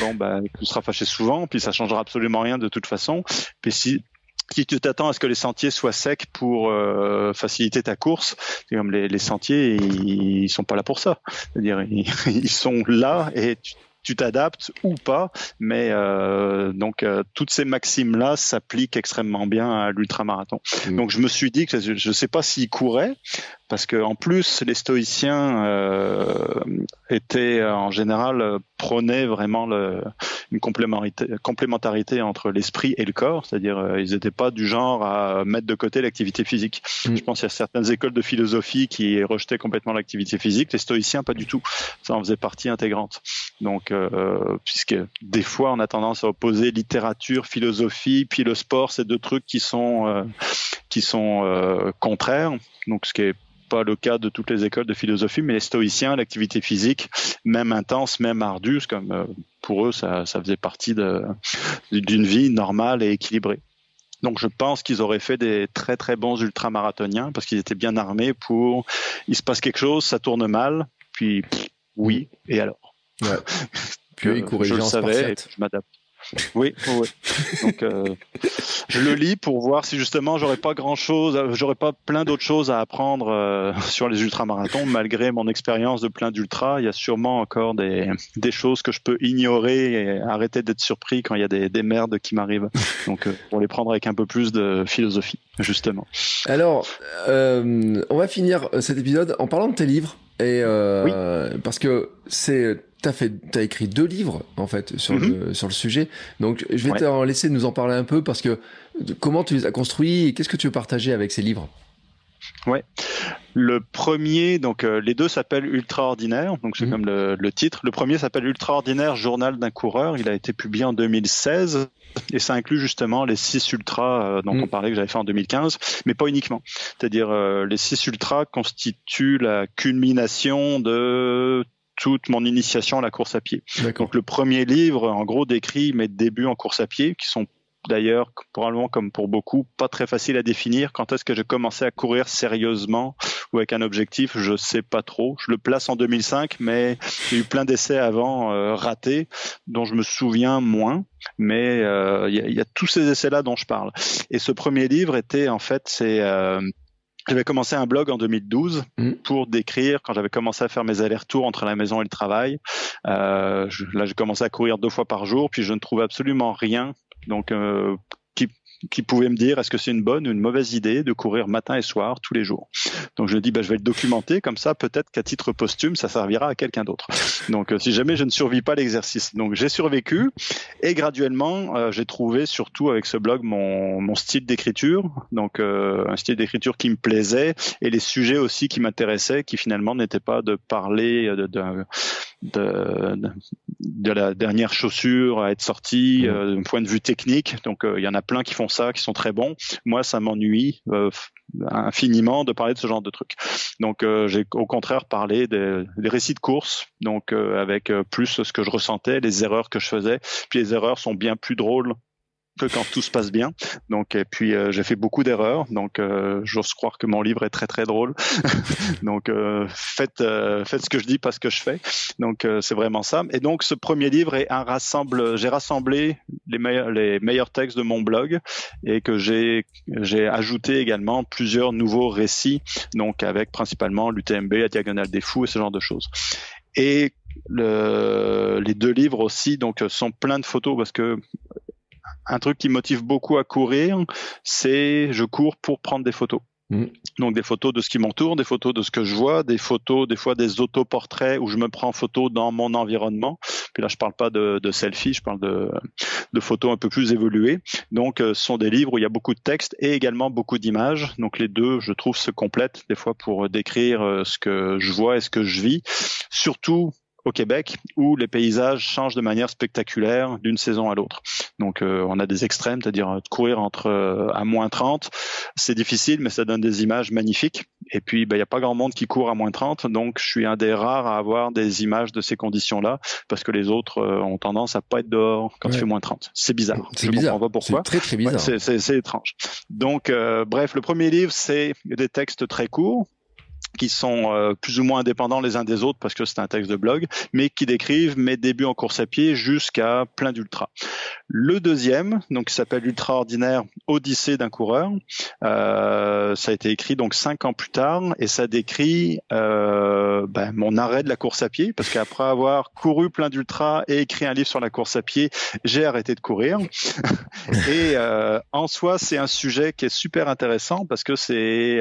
bon bah tu seras fâché souvent puis ça changera absolument rien de toute façon puis si si tu t'attends à ce que les sentiers soient secs pour euh, faciliter ta course, c'est comme les, les sentiers, ils, ils, sont pas là pour ça. C'est-à-dire, ils, ils, sont là et tu, tu t'adaptes ou pas, mais euh, donc euh, toutes ces maximes là s'appliquent extrêmement bien à l'ultramarathon. Mmh. Donc je me suis dit que je ne sais pas s'il courait parce que en plus les stoïciens euh, étaient en général prônaient vraiment le, une complémentarité, complémentarité entre l'esprit et le corps, c'est-à-dire euh, ils n'étaient pas du genre à mettre de côté l'activité physique. Mmh. Je pense qu'il y a certaines écoles de philosophie qui rejetaient complètement l'activité physique, les stoïciens pas du tout. Ça en faisait partie intégrante. Donc euh, puisque des fois on a tendance à opposer littérature, philosophie, puis le sport, c'est deux trucs qui sont euh, qui sont euh, contraires. Donc ce qui est pas le cas de toutes les écoles de philosophie, mais les stoïciens, l'activité physique, même intense, même ardue, comme euh, pour eux, ça, ça faisait partie d'une vie normale et équilibrée. Donc je pense qu'ils auraient fait des très très bons ultramarathoniens parce qu'ils étaient bien armés pour il se passe quelque chose, ça tourne mal, puis pff, oui, et alors? Ouais. Puis ils couraient je le savais, je m'adapte. Oui, oui. Donc, euh, je le lis pour voir si justement j'aurais pas grand chose, j'aurais pas plein d'autres choses à apprendre euh, sur les ultramarathons, malgré mon expérience de plein d'ultra. Il y a sûrement encore des, des choses que je peux ignorer et arrêter d'être surpris quand il y a des, des merdes qui m'arrivent. Donc, euh, pour les prendre avec un peu plus de philosophie, justement. Alors, on va finir cet épisode en parlant de tes livres. Et oui. parce que c'est t'as fait t'as écrit deux livres en fait sur mm -hmm. le sur le sujet donc je vais ouais. te laisser nous en parler un peu parce que comment tu les as construits et qu'est-ce que tu veux partager avec ces livres? Ouais. Le premier, donc euh, les deux s'appellent Ultraordinaire, donc c'est mmh. comme le, le, titre. Le premier s'appelle Ultraordinaire Journal d'un coureur. Il a été publié en 2016 et ça inclut justement les six ultras euh, dont mmh. on parlait que j'avais fait en 2015, mais pas uniquement. C'est-à-dire euh, les six ultras constituent la culmination de toute mon initiation à la course à pied. Donc le premier livre, en gros, décrit mes débuts en course à pied, qui sont d'ailleurs probablement comme pour beaucoup pas très facile à définir. Quand est-ce que j'ai commencé à courir sérieusement ou avec un objectif je sais pas trop. Je le place en 2005 mais j'ai eu plein d'essais avant euh, ratés dont je me souviens moins. Mais il euh, y, a, y, a, tous ces essais là dont je parle. Et ce premier livre était en fait c'est euh, j'avais commencé un blog en 2012 mmh. pour décrire quand j'avais commencé à faire mes allers-retours entre la maison et le travail. Euh, je, là, j'ai commencé à courir deux fois par jour, puis je ne trouvais absolument rien. Donc, euh, qui, pouvait me dire est-ce que c'est une bonne ou une mauvaise idée de courir matin et soir tous les jours? Donc je dis bah, je vais le documenter comme ça peut-être qu'à titre posthume ça servira à quelqu'un d'autre. Donc euh, si jamais je ne survis pas l'exercice. Donc j'ai survécu et graduellement euh, j'ai trouvé surtout avec ce blog mon, mon style d'écriture donc euh, un style d'écriture qui me plaisait et les sujets aussi qui m'intéressaient qui finalement n'étaient pas de parler de, de de, de, la dernière chaussure à être sortie euh, d'un point de vue technique. Donc il y en a plein qui font ça, qui sont très bons. Moi, ça m'ennuie euh, infiniment de parler de ce genre de trucs. Donc euh, j'ai au contraire parlé des, des, récits de course, donc euh, avec plus ce que je ressentais, les erreurs que je faisais. Puis les erreurs sont bien plus drôles que quand tout se passe bien. Donc, et puis euh, j'ai fait beaucoup d'erreurs. Donc, euh, j'ose croire que mon livre est très très drôle. donc, euh, faites faites ce que je dis, pas ce que je fais. Donc, c'est vraiment ça. Et donc, ce premier livre est un rassemble. J'ai rassemblé les meilleurs les meilleurs textes de mon blog et que j'ai j'ai ajouté également plusieurs nouveaux récits. Donc, avec principalement l'UTMB, la diagonale des fous et ce genre de choses. Et le, les deux livres aussi donc sont pleins de photos parce que un truc qui motive beaucoup à courir, c'est je cours pour prendre des photos. Mmh. Donc des photos de ce qui m'entoure, des photos de ce que je vois, des photos, des fois des autoportraits où je me prends en photo dans mon environnement. Puis là, je parle pas de, de selfie, je parle de, de, photos un peu plus évoluées. Donc, euh, ce sont des livres où il y a beaucoup de textes et également beaucoup d'images. Donc les deux, je trouve, se complètent des fois pour décrire euh, ce que je vois et ce que je vis. Surtout au Québec où les paysages changent de manière spectaculaire d'une saison à l'autre. Donc euh, on a des extrêmes, c'est-à-dire euh, courir entre euh, à moins 30, c'est difficile mais ça donne des images magnifiques. Et puis ben, il n'y a pas grand monde qui court à moins 30, donc je suis un des rares à avoir des images de ces conditions-là parce que les autres ont tendance à pas être dehors quand il fait moins 30. C'est bizarre. C'est bizarre. Comprends pas pourquoi. C'est très très bizarre. c'est étrange. Donc bref, le premier livre c'est des textes très courts qui sont euh, plus ou moins indépendants les uns des autres parce que c'est un texte de blog, mais qui décrivent mes débuts en course à pied jusqu'à plein d'ultra. Le deuxième, donc qui s'appelle Ultra ordinaire, Odyssée d'un coureur, euh, ça a été écrit donc cinq ans plus tard et ça décrit euh, ben, mon arrêt de la course à pied parce qu'après avoir couru plein d'ultra et écrit un livre sur la course à pied, j'ai arrêté de courir. et en soi, c'est un sujet qui est super intéressant parce que c'est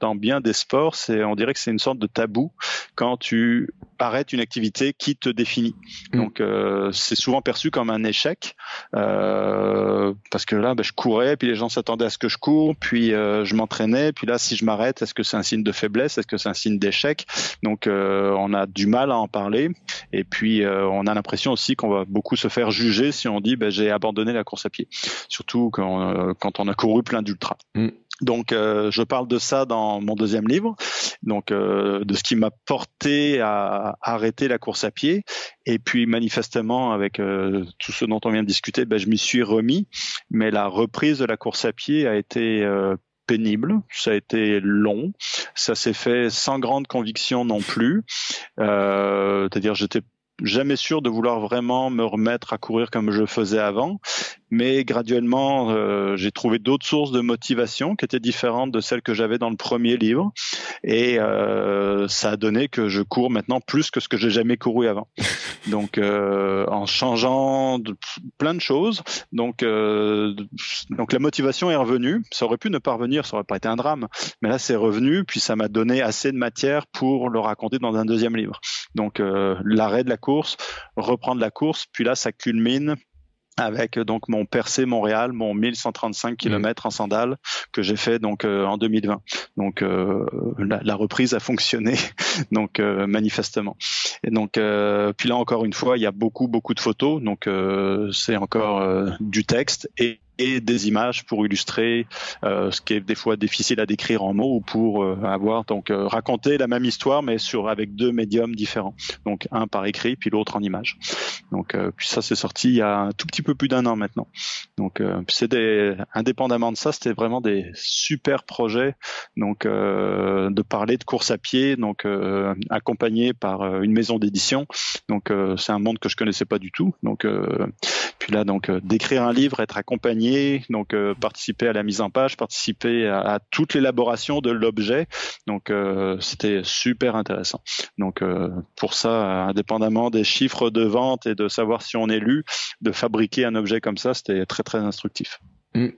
dans bien des sports, c'est on dirait que c'est une sorte de tabou quand tu arrêtes une activité qui te définit. Mm. Donc euh, c'est souvent perçu comme un échec euh, parce que là, ben, je courais, puis les gens s'attendaient à ce que je cours, puis euh, je m'entraînais, puis là, si je m'arrête, est-ce que c'est un signe de faiblesse, est-ce que c'est un signe d'échec? Donc on a du mal à en parler, et puis on a l'impression aussi qu'on va beaucoup se faire juger si on dit ben, j'ai abandonné la course à pied, surtout quand, quand on a couru plein d'ultra. Mm. Donc, euh, je parle de ça dans mon deuxième livre, donc euh, de ce qui m'a porté à, arrêter la course à pied. Et puis, manifestement, avec euh, tout ce dont on vient de discuter, ben, je m'y suis remis. Mais la reprise de la course à pied a été pénible, ça a été long, ça s'est fait sans grande conviction non plus. C'est-à-dire, j'étais jamais sûr de vouloir vraiment me remettre à courir comme je faisais avant mais graduellement, euh, j'ai trouvé d'autres sources de motivation qui étaient différentes de celles que j'avais dans le premier livre, et euh, ça a donné que je cours maintenant plus que ce que j'ai jamais couru avant. Donc, euh, en changeant de, plein de choses, donc euh, donc la motivation est revenue. Ça aurait pu ne pas revenir, ça aurait pas été un drame, mais là c'est revenu, puis ça m'a donné assez de matière pour le raconter dans un deuxième livre. Donc euh, l'arrêt de la course, reprendre la course, puis là ça culmine avec donc mon percé Montréal, mon 1135 km en sandales que j'ai fait donc euh, en 2020. Donc euh, la, reprise a fonctionné donc euh, manifestement. Et donc puis là encore une fois, il y a beaucoup beaucoup de photos donc c'est encore du texte et et des images pour illustrer euh, ce qui est des fois difficile à décrire en mots ou pour euh, avoir donc euh, raconter la même histoire mais sur avec deux médiums différents. Donc un par écrit puis l'autre en image. Donc puis ça c'est sorti il y a un tout petit peu plus d'un an maintenant. Donc c'est des indépendamment de ça c'était vraiment des super projets donc de parler de course à pied donc accompagné par une maison d'édition. Donc c'est un monde que je connaissais pas du tout. Donc là donc d'écrire un livre, être accompagné donc euh, participer à la mise en page, participer à, toute l'élaboration de l'objet. Donc euh, c'était super intéressant. Donc euh, pour ça, indépendamment des chiffres de vente et de savoir si on est lu, de fabriquer un objet comme ça, c'était très très instructif. Mm.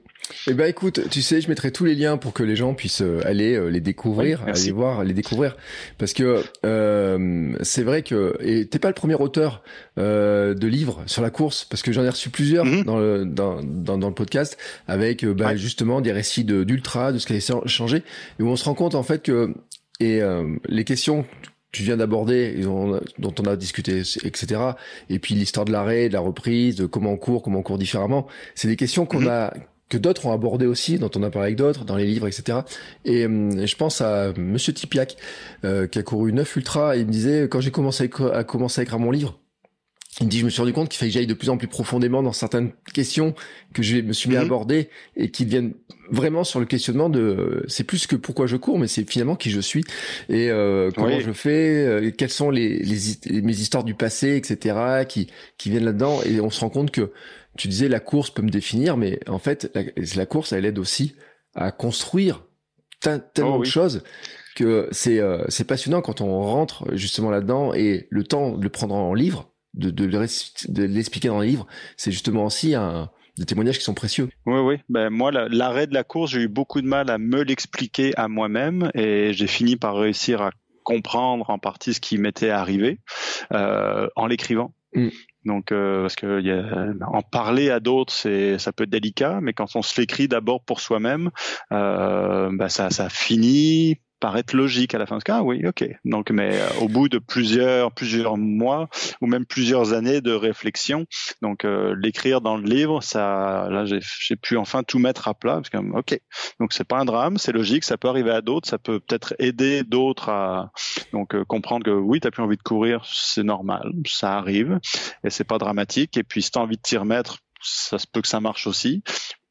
Eh ben écoute, tu sais, je mettrai tous les liens pour que les gens puissent euh, aller euh, les découvrir, aller voir, les découvrir, parce que euh, c'est vrai que et t'es pas le premier auteur euh, de livres sur la course, parce que j'en ai reçu plusieurs mhm. dans, le, dans, dans, dans, le podcast avec bah, justement des récits d'ultra, de, ce qui a changé, et où on se rend compte en fait que et les questions tu viens d'aborder, dont on a discuté, etc. Et puis l'histoire de l'arrêt, de la reprise, de comment on court, comment on court différemment. C'est des questions qu'on mhm. a, que d'autres ont abordé aussi, dont on a parlé avec d'autres, dans les livres, etc. Et hum, je pense à Monsieur Tipiak, euh, qui a couru 9 ultra, et il me disait, quand j'ai commencé à, commencer à écrire mon livre, il me dit, je me suis rendu compte qu'il fallait que j'aille de plus en plus profondément dans certaines questions que je me suis mis à mhm. aborder et qui viennent vraiment sur le questionnement de, c'est plus que pourquoi je cours, mais c'est finalement qui je suis et euh, comment je fais, euh, quelles sont les, les, mes histoires du passé, etc. qui qui viennent là-dedans et on se rend compte que tu disais la course peut me définir, mais en fait, la, course, elle aide aussi à construire tellement oh de choses que c'est euh, c'est passionnant quand on rentre justement là-dedans et le temps de le prendre en livre, de, de, l'expliquer dans le livre, c'est justement aussi un des témoignages qui sont précieux. Oui, oui. Ben, moi, l'arrêt de la course, j'ai eu beaucoup de mal à me l'expliquer à moi-même et j'ai fini par réussir à comprendre en partie ce qui m'était arrivé euh, en l'écrivant. Mm. Donc euh, parce que y a, en parler à d'autres, c'est ça peut être délicat, mais quand on se l'écrit d'abord pour soi-même, euh, bah, ça ça finit paraître logique à la fin. Ah oui, ok. Donc, mais au bout de plusieurs plusieurs mois ou même plusieurs années de réflexion, donc l'écrire dans le livre, ça, là, j'ai pu enfin tout mettre à plat parce que ok. Donc c'est pas un drame, c'est logique, ça peut arriver à d'autres, ça peut peut-être aider d'autres à donc comprendre que oui, t'as plus envie de courir, c'est normal, ça arrive et c'est pas dramatique. Et puis si t'as envie de t'y remettre, ça se peut que ça marche aussi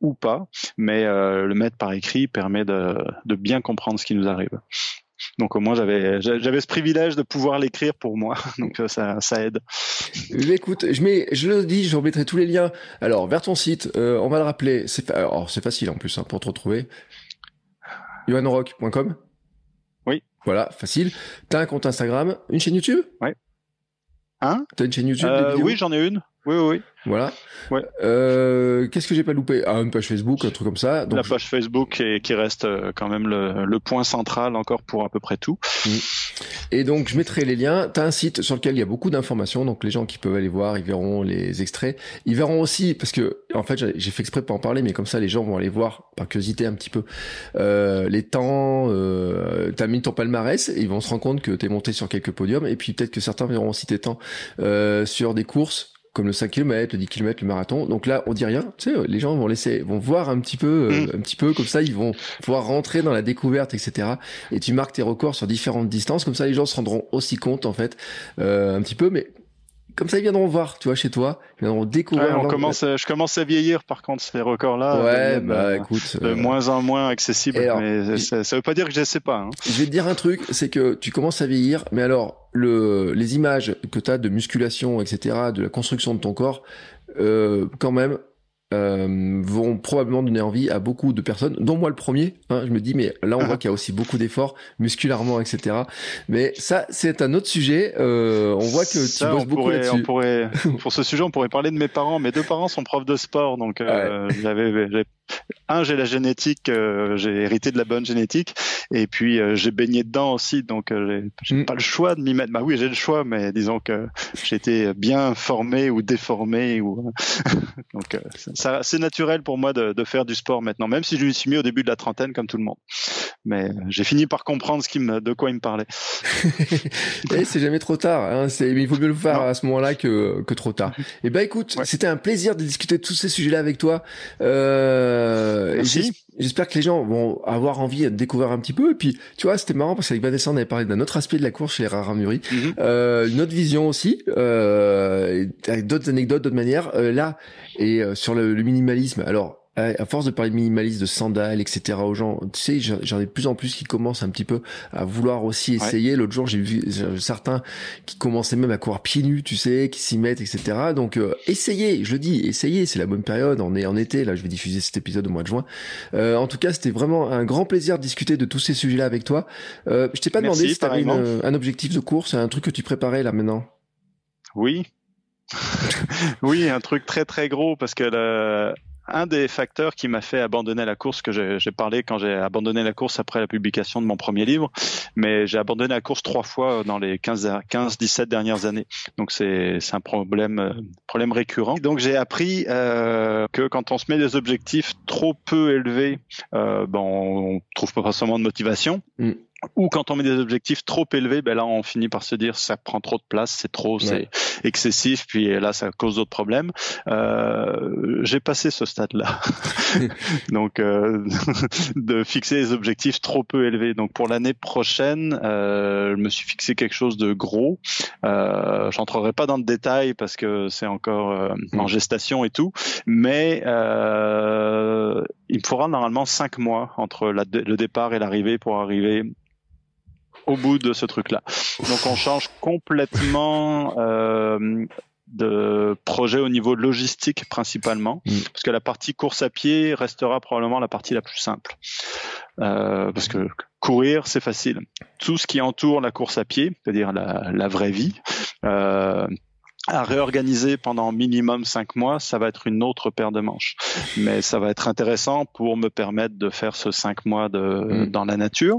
ou pas, mais euh, le mettre par écrit permet de, de, bien comprendre ce qui nous arrive. Donc au moins j'avais j'avais ce privilège de pouvoir l'écrire pour moi, donc euh, ça, ça aide. Écoute, je mets, je le dis, je remettrai tous les liens. Alors vers ton site, euh, on va le rappeler. C'est alors c'est facile en plus hein, pour te retrouver. yohanrock.com. Oui. Voilà, facile. T'as un compte Instagram, une chaîne YouTube? Ouais. Hein? T'as une chaîne YouTube euh, Oui, j'en ai une. Oui, oui. Voilà. Ouais. Euh, Qu'est-ce que j'ai pas loupé? Ah, une page Facebook, un truc comme ça. Donc, la page Facebook et qui reste euh, quand même le, le, point central encore pour à peu près tout. Mmh. Et donc je mettrai les liens. T'as un site sur lequel il y a beaucoup d'informations, donc les gens qui peuvent aller voir, ils verront les extraits. Ils verront aussi, parce que en fait j'ai fait exprès de pas en parler, mais comme ça les gens vont aller voir par curiosité un petit peu euh, les temps. Euh, T'as mis ton palmarès, et ils vont se rendre compte que t'es monté sur quelques podiums, et puis peut-être que certains verront aussi tes temps euh, sur des courses comme le 5 km, le 10 km, le marathon. Donc là, on dit rien. Tu sais, les gens vont laisser, vont voir un petit peu, euh, mm. un petit peu comme ça, ils vont pouvoir rentrer dans la découverte, etc. Et tu marques tes records sur différentes distances. Comme ça, les gens se rendront aussi compte, en fait, euh, un petit peu. Mais comme ça, ils viendront voir, tu vois, chez toi, ils viendront découvrir. on commence, je commence à vieillir, par contre, ces records-là. Ouais, bah euh, écoute. De moins en moins accessible. mais ça, ça, veut pas dire que je sais pas. Hein. Je vais te dire un truc, c'est que tu commences à vieillir, mais alors, le, les images que tu as de musculation, etc., de la construction de ton corps, euh, quand même, euh, vont probablement donner envie à beaucoup de personnes, dont moi le premier. Hein, je me dis, mais là on voit qu'il y a aussi beaucoup d'efforts musculairement, etc. Mais ça, c'est un autre sujet. Euh, on voit que tu bosses beaucoup là-dessus. Pourrait, pour ce sujet, on pourrait parler de mes parents. Mes deux parents sont profs de sport, donc euh, j'avais un, j'ai la génétique, euh, j'ai hérité de la bonne génétique, et puis euh, j'ai baigné dedans aussi, donc euh, j'ai mm. pas le choix de m'y mettre. Bah oui, j'ai le choix, mais disons que j'ai été bien formé ou déformé, ou donc ça, c'est naturel pour moi de, de, faire du sport maintenant, même si je me suis mis au début de la trentaine comme tout le monde. Mais j'ai fini par comprendre ce qui me, de quoi il me parlait. et c'est jamais trop tard. Hein, c'est, il vaut mieux le faire à ce moment-là que, que trop tard. Et eh ben écoute, c'était un plaisir de discuter de tous ces sujets-là avec toi. Euh, euh, j'espère que les gens vont avoir envie de découvrir un petit peu. Et puis, tu vois, c'était marrant parce qu'avec Vanessa, on avait parlé d'un autre aspect de la course chez les Raramuri, mm euh, une autre vision aussi, euh, avec d'autres anecdotes, d'autres manières. Euh, là, et euh, sur le, le minimalisme. Alors, à force de parler de minimalisme, de sandales, etc. aux gens, tu sais, j'en ai de plus en plus qui commencent un petit peu à vouloir aussi essayer. L'autre jour, j'ai vu certains qui commençaient même à courir pieds nus, tu sais, qui s'y mettent, etc. Donc, euh, essayez, je le dis, essayez, c'est la bonne période. On est en été, là, je vais diffuser cet épisode au mois de juin. Euh, en tout cas, c'était vraiment un grand plaisir de discuter de tous ces sujets-là avec toi. Euh, je t'ai pas demandé si tu avais un objectif de course, un truc que tu préparais là maintenant. Oui, oui, un truc très très gros parce que le, un des facteurs qui m'a fait abandonner la course, que j'ai parlé quand j'ai abandonné la course après la publication de mon premier livre, mais j'ai abandonné la course trois fois dans les 15-17 dernières années. Donc c'est un problème, problème récurrent. Donc j'ai appris euh, que quand on se met des objectifs trop peu élevés, euh, ben on trouve pas forcément de motivation. Mm ou quand on met des objectifs trop élevés, ben là on finit par se dire ça prend trop de place, c'est trop, c'est excessif, puis là ça cause d'autres problèmes. Euh, J'ai passé ce stade-là, donc euh, de fixer des objectifs trop peu élevés. Donc pour l'année prochaine, euh, je me suis fixé quelque chose de gros. Euh, J'entrerai pas dans le détail parce que c'est encore euh, en mm. gestation et tout, mais euh, il me faudra normalement cinq mois entre la, le départ et l'arrivée pour arriver au bout de ce truc-là. Donc on change complètement euh, de projet au niveau logistique principalement, mm. parce que la partie course à pied restera probablement la partie la plus simple. Euh, parce que courir, c'est facile. Tout ce qui entoure la course à pied, c'est-à-dire la, la, vraie vie, euh, à réorganiser pendant minimum cinq mois, ça va être une autre paire de manches. Mais ça va être intéressant pour me permettre de faire ce cinq mois de, mm. dans la nature.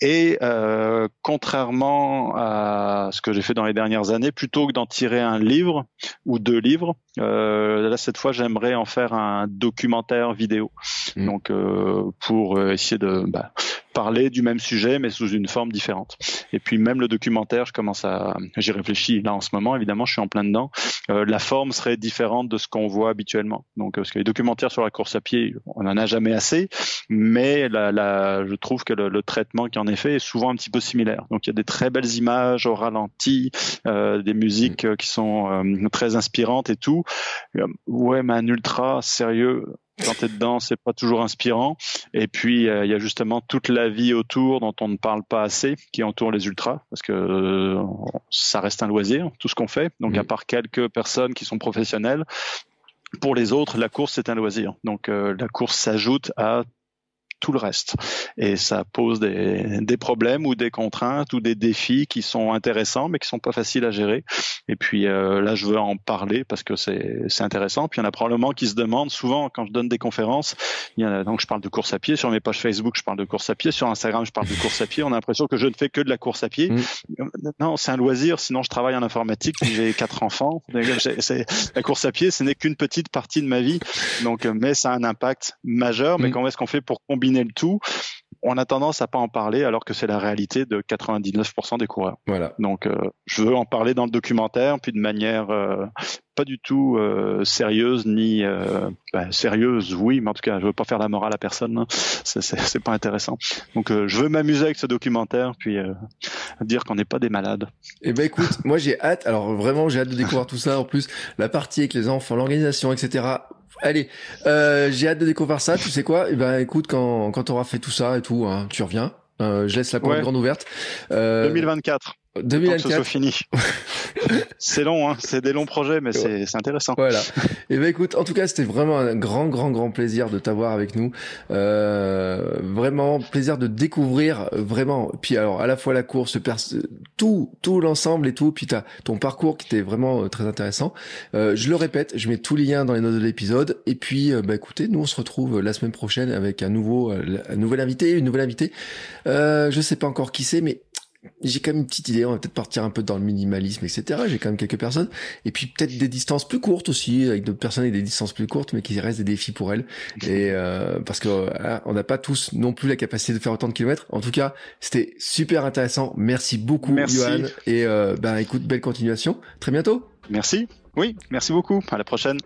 Et euh, contrairement à ce que j'ai fait dans les dernières années, plutôt que d'en tirer un livre ou deux livres, euh, là cette fois j'aimerais en faire un documentaire vidéo. Mm. Donc euh, pour essayer de bah, parler du même sujet, mais sous une forme différente. Et puis même le documentaire, je commence à, j'y réfléchis là en ce moment. Évidemment, je suis en plein dedans. Euh, la forme serait différente de ce qu'on voit habituellement. Donc, parce que les documentaires sur la course à pied, on en a jamais assez, mais la, la, je trouve que le, le, traitement qui en est fait est souvent un petit peu similaire. Donc, il y a des très belles images au ralenti, euh, des musiques euh, qui sont euh, très inspirantes et tout. Euh, ouais, mais un ultra sérieux, quand t'es dedans, c'est pas toujours inspirant. Et puis euh, il y a justement toute la vie autour dont on ne parle pas assez, qui entoure les ultras, parce que euh, ça reste un loisir, tout ce qu'on fait. Donc mmh. à part quelques personnes qui sont professionnelles, pour les autres, la course c'est un loisir. Donc euh, la course s'ajoute à tout le reste. Et ça pose des, des, problèmes ou des contraintes ou des défis qui sont intéressants mais qui sont pas faciles à gérer. Et puis euh, là, je veux en parler parce que c'est intéressant. Puis il y en a probablement qui se demandent souvent quand je donne des conférences. Il y en a, donc je parle de course à pied sur mes pages Facebook, je parle de course à pied sur Instagram, je parle de course à pied. On a l'impression que je ne fais que de la course à pied. Mmh. Non, c'est un loisir. Sinon, je travaille en informatique. J'ai quatre enfants. La course à pied, ce n'est qu'une petite partie de ma vie. Donc, mais ça a un impact majeur. Mais mmh. comment est-ce qu'on fait pour combiner le tout, on a tendance à pas en parler alors que c'est la réalité de 99% des coureurs. Voilà. Donc euh, je veux en parler dans le documentaire, puis de manière euh, pas du tout euh, sérieuse ni bah, sérieuse, oui, mais en tout cas je veux pas faire la morale à personne. Hein. C'est pas intéressant. Donc je veux m'amuser avec ce documentaire, puis dire qu'on n'est pas des malades. Eh ben écoute, moi j'ai hâte. Alors vraiment j'ai hâte de découvrir tout ça. En plus la partie avec les enfants, l'organisation, etc. Allez, euh, j'ai hâte de découvrir ça. Tu sais quoi? Eh ben, écoute, quand quand t'auras fait tout ça et tout, hein, tu reviens. Euh, je laisse la porte ouais. grande ouverte. Euh, 2024. 2024. Que ce fini. c'est long, hein. c'est des longs projets, mais c'est intéressant. Voilà. Et eh ben écoute, en tout cas, c'était vraiment un grand, grand, grand plaisir de t'avoir avec nous. Euh, vraiment plaisir de découvrir vraiment. Puis alors, à la fois la course, tout, tout l'ensemble et tout. Puis t'as ton parcours qui était vraiment euh, très intéressant. Euh, je le répète, je mets tous les liens dans les notes de l'épisode. Et puis, euh, bah écoutez, nous on se retrouve la semaine prochaine avec un nouveau, euh, un nouvel invité, une nouvelle invitée. Euh, je sais pas encore qui c'est, mais j'ai quand même une petite idée, on va peut-être partir un peu dans le minimalisme, etc. J'ai quand même quelques personnes. Et puis peut-être des distances plus courtes aussi, avec d'autres personnes avec des distances plus courtes, mais qui restent des défis pour elles. Et euh, parce que euh, on n'a pas tous non plus la capacité de faire autant de kilomètres. En tout cas, c'était super intéressant. Merci beaucoup, merci. Johan. Et euh, ben écoute, belle continuation. Très bientôt. Merci. Oui, merci beaucoup. À la prochaine.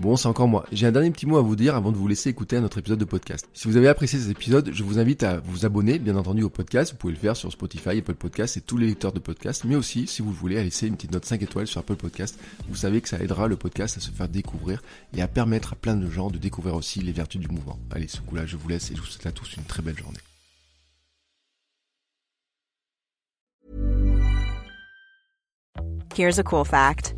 Bon, c'est encore moi. J'ai un dernier petit mot à vous dire avant de vous laisser écouter un autre épisode de podcast. Si vous avez apprécié cet épisode, je vous invite à vous abonner, bien entendu, au podcast. Vous pouvez le faire sur Spotify, Apple Podcast et tous les lecteurs de podcast. Mais aussi, si vous voulez, à laisser une petite note 5 étoiles sur Apple Podcast. Vous savez que ça aidera le podcast à se faire découvrir et à permettre à plein de gens de découvrir aussi les vertus du mouvement. Allez, ce coup-là, je vous laisse et je vous souhaite à tous une très belle journée. Here's a cool fact.